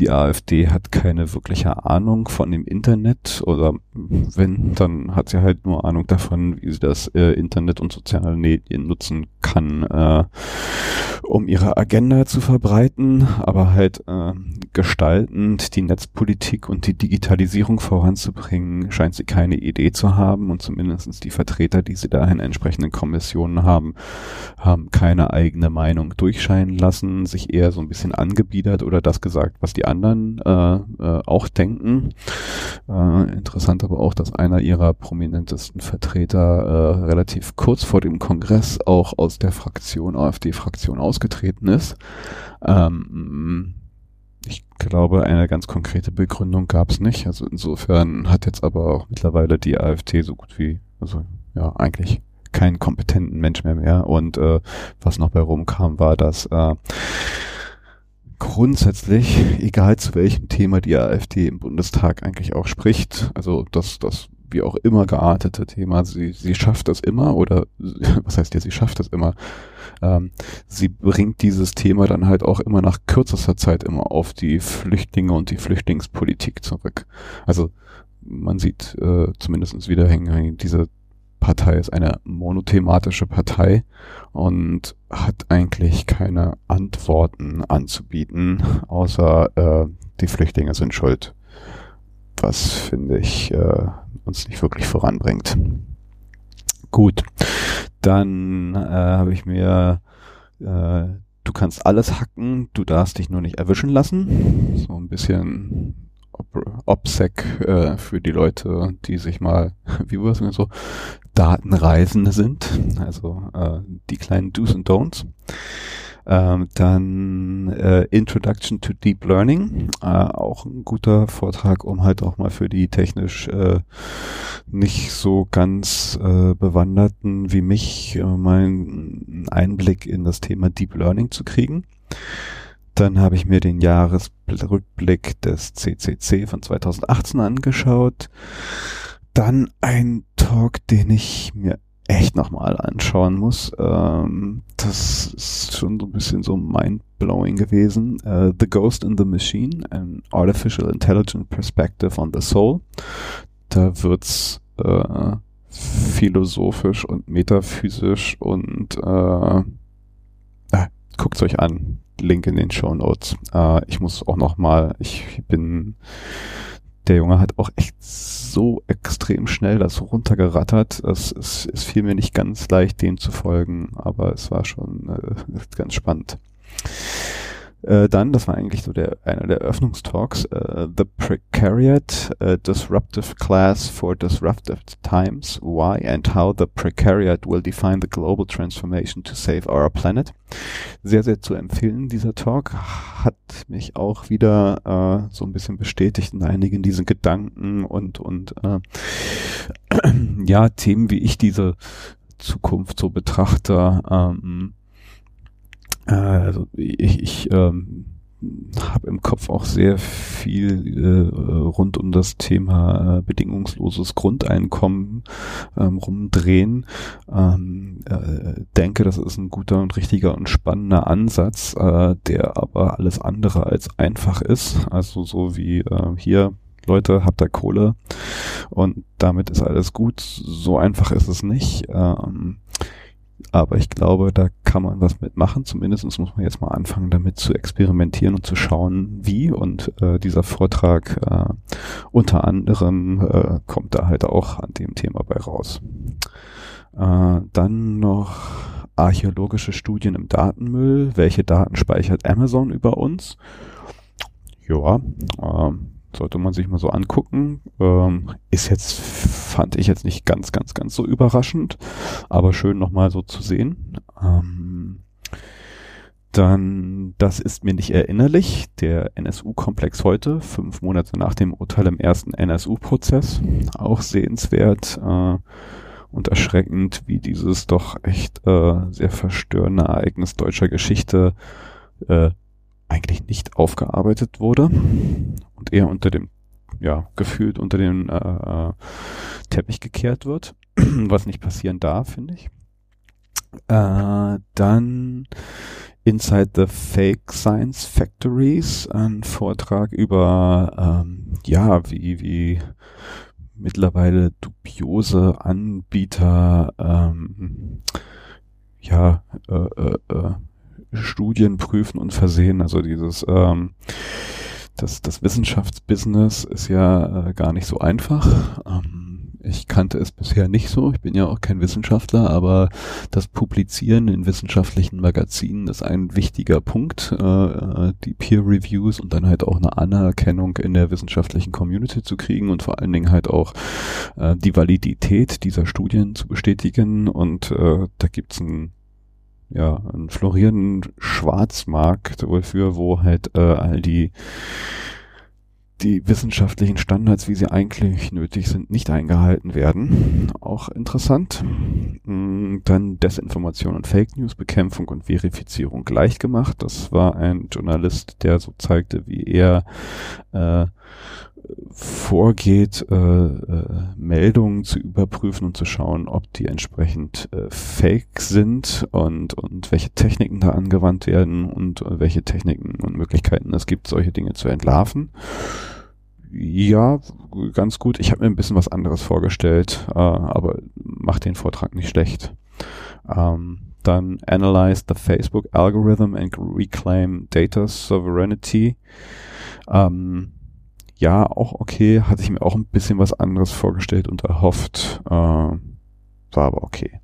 die AfD hat keine wirkliche Ahnung von dem Internet oder wenn, dann hat sie halt nur Ahnung davon, wie sie das äh, Internet und soziale Medien nutzen kann, äh, um ihre Agenda zu verbreiten, aber halt äh, gestaltend die Netzpolitik und die Digitalisierung voranzubringen, scheint sie keine Idee zu haben und zumindestens die Vertreter, die sie da in entsprechenden Kommissionen haben, haben keine eigene Meinung durchscheinen lassen, sich eher so ein bisschen angebiedert oder das gesagt, was die anderen äh, äh, auch denken. Äh, interessant aber auch, dass einer ihrer prominentesten Vertreter äh, relativ kurz vor dem Kongress auch aus der Fraktion, AfD-Fraktion ausgetreten ist. Ähm, ich glaube, eine ganz konkrete Begründung gab es nicht. Also insofern hat jetzt aber auch mittlerweile die AfD so gut wie, also ja, eigentlich keinen kompetenten Mensch mehr mehr. Und äh, was noch bei rumkam, war, dass äh, grundsätzlich, egal zu welchem Thema die AfD im Bundestag eigentlich auch spricht, also das, das wie auch immer geartete Thema. Sie, sie schafft das immer oder was heißt ja, sie schafft das immer. Ähm, sie bringt dieses Thema dann halt auch immer nach kürzester Zeit immer auf die Flüchtlinge und die Flüchtlingspolitik zurück. Also man sieht äh, zumindest wieder hängen, diese Partei ist eine monothematische Partei und hat eigentlich keine Antworten anzubieten, außer äh, die Flüchtlinge sind schuld. Was finde ich äh, uns nicht wirklich voranbringt. Gut, dann äh, habe ich mir äh, du kannst alles hacken, du darfst dich nur nicht erwischen lassen. So ein bisschen OPSEC äh, für die Leute, die sich mal, wie war es so, Datenreisende sind, also äh, die kleinen Do's und Don'ts. Ähm, dann äh, Introduction to Deep Learning, äh, auch ein guter Vortrag, um halt auch mal für die technisch äh, nicht so ganz äh, Bewanderten wie mich äh, mal Einblick in das Thema Deep Learning zu kriegen. Dann habe ich mir den Jahresrückblick des CCC von 2018 angeschaut. Dann ein Talk, den ich mir echt nochmal anschauen muss. Ähm, das ist schon so ein bisschen so mind-blowing gewesen. Uh, the Ghost in the Machine, an Artificial Intelligent Perspective on the Soul. Da wird's äh, philosophisch und metaphysisch und äh, äh, guckt's euch an. Link in den Show Notes. Äh, ich muss auch noch mal, ich bin, der Junge hat auch echt so extrem schnell das runtergerattert. Es, es, es fiel mir nicht ganz leicht, dem zu folgen, aber es war schon äh, ganz spannend. Äh, dann, das war eigentlich so der einer der Eröffnungstalks, uh, The Precariat, uh, Disruptive Class for Disruptive Times, Why and How the Precariat will define the global transformation to save our planet. Sehr, sehr zu empfehlen, dieser Talk. Hat mich auch wieder uh, so ein bisschen bestätigt in einigen diesen Gedanken und, und ja, Themen, wie ich diese Zukunft so betrachte. Ähm, äh, also ich, ich ähm, habe im Kopf auch sehr viel äh, rund um das Thema äh, bedingungsloses Grundeinkommen ähm, rumdrehen. Ähm, äh, denke, das ist ein guter und richtiger und spannender Ansatz, äh, der aber alles andere als einfach ist. Also so wie äh, hier Leute, habt ihr Kohle und damit ist alles gut. So einfach ist es nicht. Ähm, aber ich glaube, da kann man was mitmachen. Zumindest muss man jetzt mal anfangen, damit zu experimentieren und zu schauen, wie. Und äh, dieser Vortrag äh, unter anderem äh, kommt da halt auch an dem Thema bei raus. Äh, dann noch archäologische Studien im Datenmüll. Welche Daten speichert Amazon über uns? Ja, äh, sollte man sich mal so angucken. Ähm, ist jetzt, fand ich jetzt nicht ganz, ganz, ganz so überraschend, aber schön nochmal so zu sehen. Ähm, dann, das ist mir nicht erinnerlich, der NSU-Komplex heute, fünf Monate nach dem Urteil im ersten NSU-Prozess. Auch sehenswert äh, und erschreckend, wie dieses doch echt äh, sehr verstörende Ereignis deutscher Geschichte äh, eigentlich nicht aufgearbeitet wurde und eher unter dem, ja, gefühlt unter den äh, äh Teppich gekehrt wird, was nicht passieren darf, finde ich. Äh, dann Inside the Fake Science Factories, ein Vortrag über, ähm, ja, wie, wie mittlerweile dubiose Anbieter, ähm, ja, äh, äh, äh Studien prüfen und versehen. Also dieses ähm, das, das Wissenschaftsbusiness ist ja äh, gar nicht so einfach. Ähm, ich kannte es bisher nicht so. Ich bin ja auch kein Wissenschaftler, aber das Publizieren in wissenschaftlichen Magazinen ist ein wichtiger Punkt. Äh, äh die Peer Reviews und dann halt auch eine Anerkennung in der wissenschaftlichen Community zu kriegen und vor allen Dingen halt auch äh, die Validität dieser Studien zu bestätigen. Und äh, da gibt's ein ja, einen florierenden Schwarzmarkt wofür, wo halt äh, all die die wissenschaftlichen Standards, wie sie eigentlich nötig sind, nicht eingehalten werden. Auch interessant. Mm, dann Desinformation und Fake News, Bekämpfung und Verifizierung gleichgemacht. Das war ein Journalist, der so zeigte, wie er äh, vorgeht, äh, äh, Meldungen zu überprüfen und zu schauen, ob die entsprechend äh, fake sind und, und welche Techniken da angewandt werden und äh, welche Techniken und Möglichkeiten es gibt, solche Dinge zu entlarven. Ja, ganz gut. Ich habe mir ein bisschen was anderes vorgestellt, äh, aber macht den Vortrag nicht schlecht. Ähm, dann Analyze the Facebook Algorithm and Reclaim Data Sovereignty. Ähm, ja, auch okay, hatte ich mir auch ein bisschen was anderes vorgestellt und erhofft. Äh, war aber okay.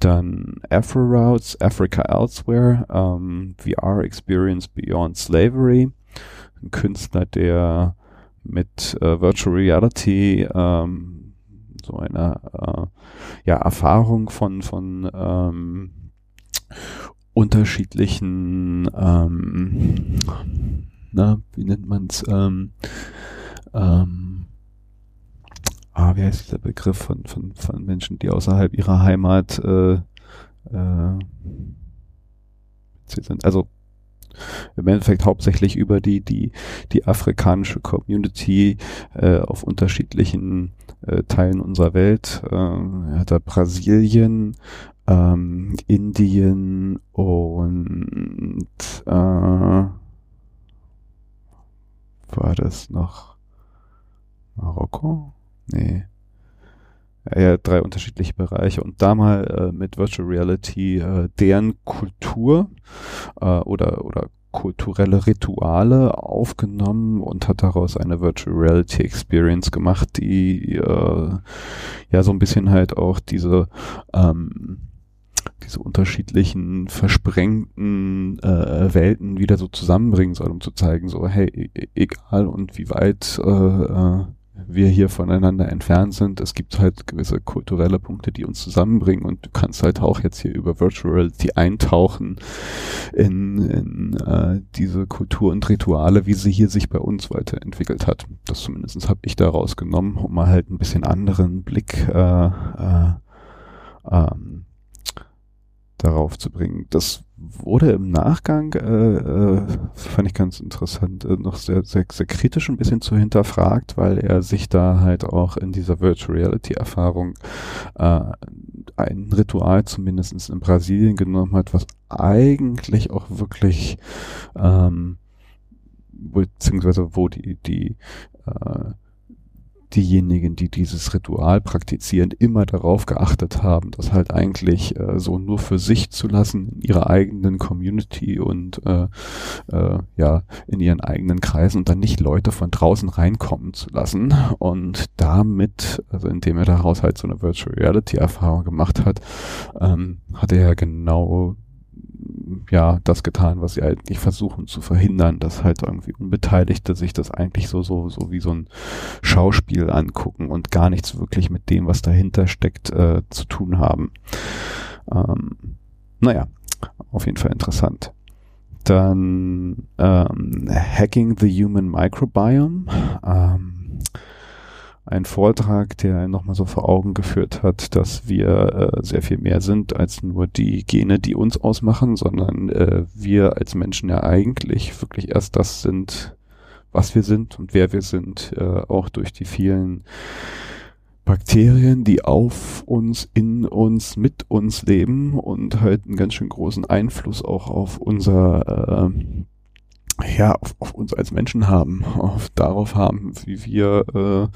Dann Afro Routes, Africa Elsewhere, ähm, VR Experience Beyond Slavery. Ein Künstler, der mit äh, Virtual Reality ähm, so eine äh, ja, Erfahrung von, von ähm, unterschiedlichen ähm, na, wie nennt man's, ähm, ähm, ah, wie heißt dieser Begriff von, von, von Menschen, die außerhalb ihrer Heimat äh, äh, sind. Also im Endeffekt hauptsächlich über die, die, die afrikanische Community äh, auf unterschiedlichen äh, Teilen unserer Welt. Äh, er hat da Brasilien, ähm, Indien und äh, war das noch Marokko? Nee. Ja, drei unterschiedliche Bereiche und da mal äh, mit Virtual Reality äh, deren Kultur äh, oder, oder kulturelle Rituale aufgenommen und hat daraus eine Virtual Reality Experience gemacht, die äh, ja so ein bisschen halt auch diese ähm, diese unterschiedlichen versprengten äh, Welten wieder so zusammenbringen soll, um zu zeigen, so hey, e, e egal und wie weit äh, äh, wir hier voneinander entfernt sind, es gibt halt gewisse kulturelle Punkte, die uns zusammenbringen und du kannst halt auch jetzt hier über Virtual Reality eintauchen in, in äh, diese Kultur und Rituale, wie sie hier sich bei uns weiterentwickelt hat. Das zumindest habe ich da rausgenommen, um mal halt ein bisschen anderen Blick äh, äh, ähm, darauf zu bringen. Das wurde im Nachgang, äh, äh, fand ich ganz interessant, äh, noch sehr, sehr, sehr kritisch ein bisschen zu hinterfragt, weil er sich da halt auch in dieser Virtual Reality Erfahrung äh, ein Ritual zumindest in Brasilien genommen hat, was eigentlich auch wirklich ähm, beziehungsweise wo die, die äh, diejenigen, die dieses Ritual praktizieren, immer darauf geachtet haben, das halt eigentlich äh, so nur für sich zu lassen, in ihrer eigenen Community und äh, äh, ja, in ihren eigenen Kreisen und dann nicht Leute von draußen reinkommen zu lassen. Und damit, also indem er daraus halt so eine Virtual Reality Erfahrung gemacht hat, ähm, hat er ja genau ja das getan, was sie eigentlich versuchen zu verhindern, dass halt irgendwie Unbeteiligte sich das eigentlich so so so wie so ein Schauspiel angucken und gar nichts wirklich mit dem, was dahinter steckt, äh, zu tun haben. Ähm, naja, auf jeden Fall interessant. Dann ähm, Hacking the Human Microbiome. Ähm, ein Vortrag, der nochmal so vor Augen geführt hat, dass wir äh, sehr viel mehr sind als nur die Gene, die uns ausmachen, sondern äh, wir als Menschen ja eigentlich wirklich erst das sind, was wir sind und wer wir sind, äh, auch durch die vielen Bakterien, die auf uns, in uns, mit uns leben und halt einen ganz schön großen Einfluss auch auf unser äh, ja, auf, auf uns als Menschen haben, auf darauf haben, wie wir, äh,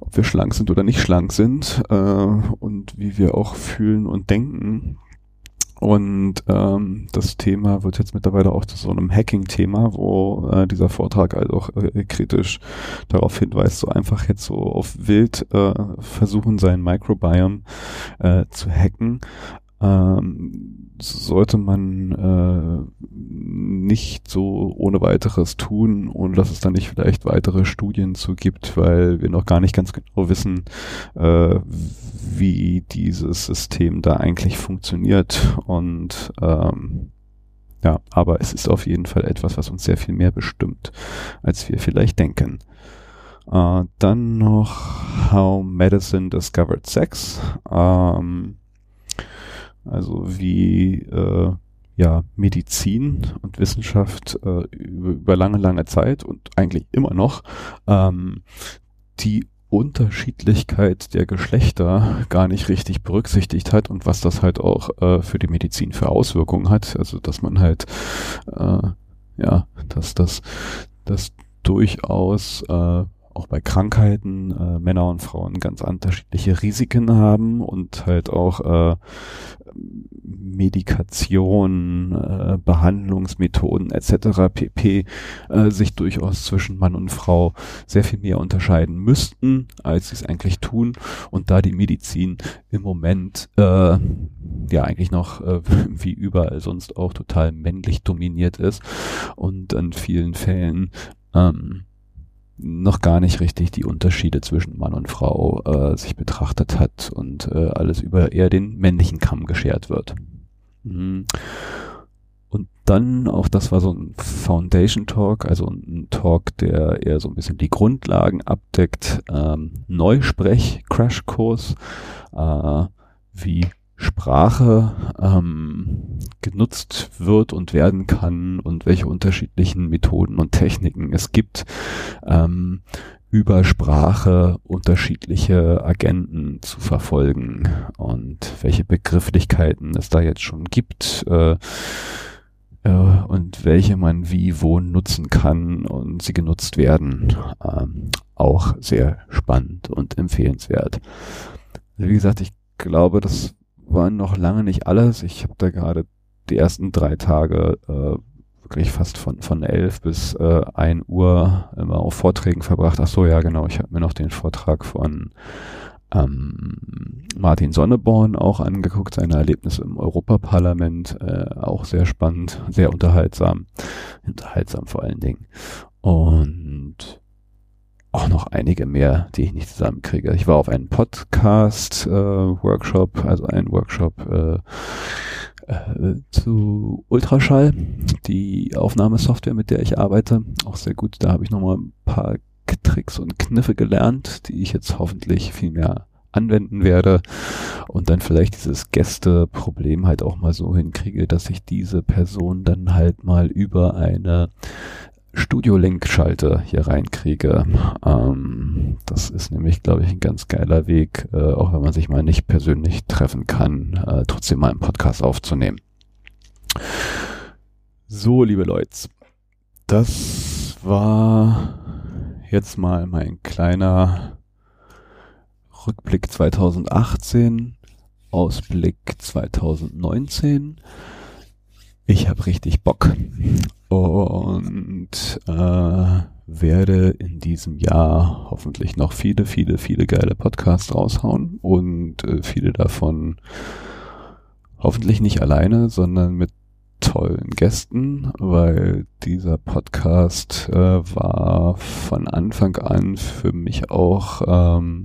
ob wir schlank sind oder nicht schlank sind äh, und wie wir auch fühlen und denken. Und ähm, das Thema wird jetzt mittlerweile auch zu so einem Hacking-Thema, wo äh, dieser Vortrag halt auch äh, kritisch darauf hinweist, so einfach jetzt so auf wild äh, versuchen, sein Microbiome äh, zu hacken ähm, sollte man äh, nicht so ohne weiteres tun, ohne dass es dann nicht vielleicht weitere Studien zu gibt, weil wir noch gar nicht ganz genau wissen, äh, wie dieses System da eigentlich funktioniert. Und ähm, ja, aber es ist auf jeden Fall etwas, was uns sehr viel mehr bestimmt, als wir vielleicht denken. Uh, dann noch How Medicine Discovered Sex. Ähm, also wie, äh, ja Medizin und Wissenschaft äh, über, über lange, lange Zeit und eigentlich immer noch ähm, die Unterschiedlichkeit der Geschlechter gar nicht richtig berücksichtigt hat und was das halt auch äh, für die Medizin für Auswirkungen hat. Also dass man halt äh, ja, dass das das durchaus äh, auch bei Krankheiten äh, Männer und Frauen ganz unterschiedliche Risiken haben und halt auch äh, Medikation, äh, Behandlungsmethoden etc. pp. Äh, sich durchaus zwischen Mann und Frau sehr viel mehr unterscheiden müssten, als sie es eigentlich tun. Und da die Medizin im Moment äh, ja eigentlich noch äh, wie überall sonst auch total männlich dominiert ist und in vielen Fällen ähm, noch gar nicht richtig die Unterschiede zwischen Mann und Frau äh, sich betrachtet hat und äh, alles über eher den männlichen Kamm geschert wird. Mhm. Und dann, auch das war so ein Foundation Talk, also ein Talk, der eher so ein bisschen die Grundlagen abdeckt, ähm, Neusprech-Crashkurs, äh, wie Sprache ähm, genutzt wird und werden kann und welche unterschiedlichen Methoden und Techniken es gibt, ähm, über Sprache unterschiedliche Agenten zu verfolgen und welche Begrifflichkeiten es da jetzt schon gibt äh, äh, und welche man wie wo nutzen kann und sie genutzt werden. Ähm, auch sehr spannend und empfehlenswert. Wie gesagt, ich glaube, das waren noch lange nicht alles. Ich habe da gerade die ersten drei Tage äh, wirklich fast von, von elf bis äh, ein Uhr immer auf Vorträgen verbracht. Ach so, ja, genau. Ich habe mir noch den Vortrag von ähm, Martin Sonneborn auch angeguckt, seine Erlebnisse im Europaparlament, äh, auch sehr spannend, sehr unterhaltsam, unterhaltsam vor allen Dingen. Und auch noch einige mehr, die ich nicht zusammenkriege. Ich war auf einem Podcast-Workshop, äh, also ein Workshop äh, äh, zu Ultraschall, die Aufnahmesoftware, mit der ich arbeite. Auch sehr gut. Da habe ich nochmal ein paar Tricks und Kniffe gelernt, die ich jetzt hoffentlich viel mehr anwenden werde und dann vielleicht dieses Gäste-Problem halt auch mal so hinkriege, dass ich diese Person dann halt mal über eine Studio-Link-Schalter hier reinkriege. Ähm, das ist nämlich, glaube ich, ein ganz geiler Weg, äh, auch wenn man sich mal nicht persönlich treffen kann, äh, trotzdem mal einen Podcast aufzunehmen. So, liebe Leute, das war jetzt mal mein kleiner Rückblick 2018, Ausblick 2019. Ich habe richtig Bock und äh, werde in diesem Jahr hoffentlich noch viele, viele, viele geile Podcasts raushauen und äh, viele davon hoffentlich nicht alleine, sondern mit tollen Gästen, weil dieser Podcast äh, war von Anfang an für mich auch ähm,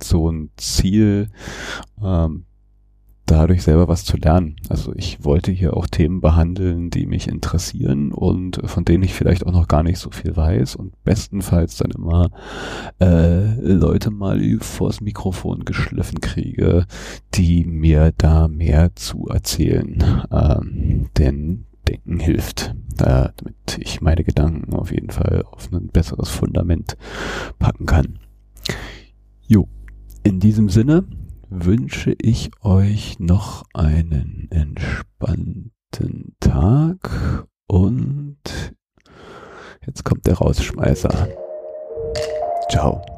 so ein Ziel, ähm, dadurch selber was zu lernen. Also ich wollte hier auch Themen behandeln, die mich interessieren und von denen ich vielleicht auch noch gar nicht so viel weiß und bestenfalls dann immer äh, Leute mal vors Mikrofon geschliffen kriege, die mir da mehr zu erzählen. Ähm, denn Denken hilft, äh, damit ich meine Gedanken auf jeden Fall auf ein besseres Fundament packen kann. Jo, in diesem Sinne wünsche ich euch noch einen entspannten Tag und jetzt kommt der Rausschmeißer. Ciao.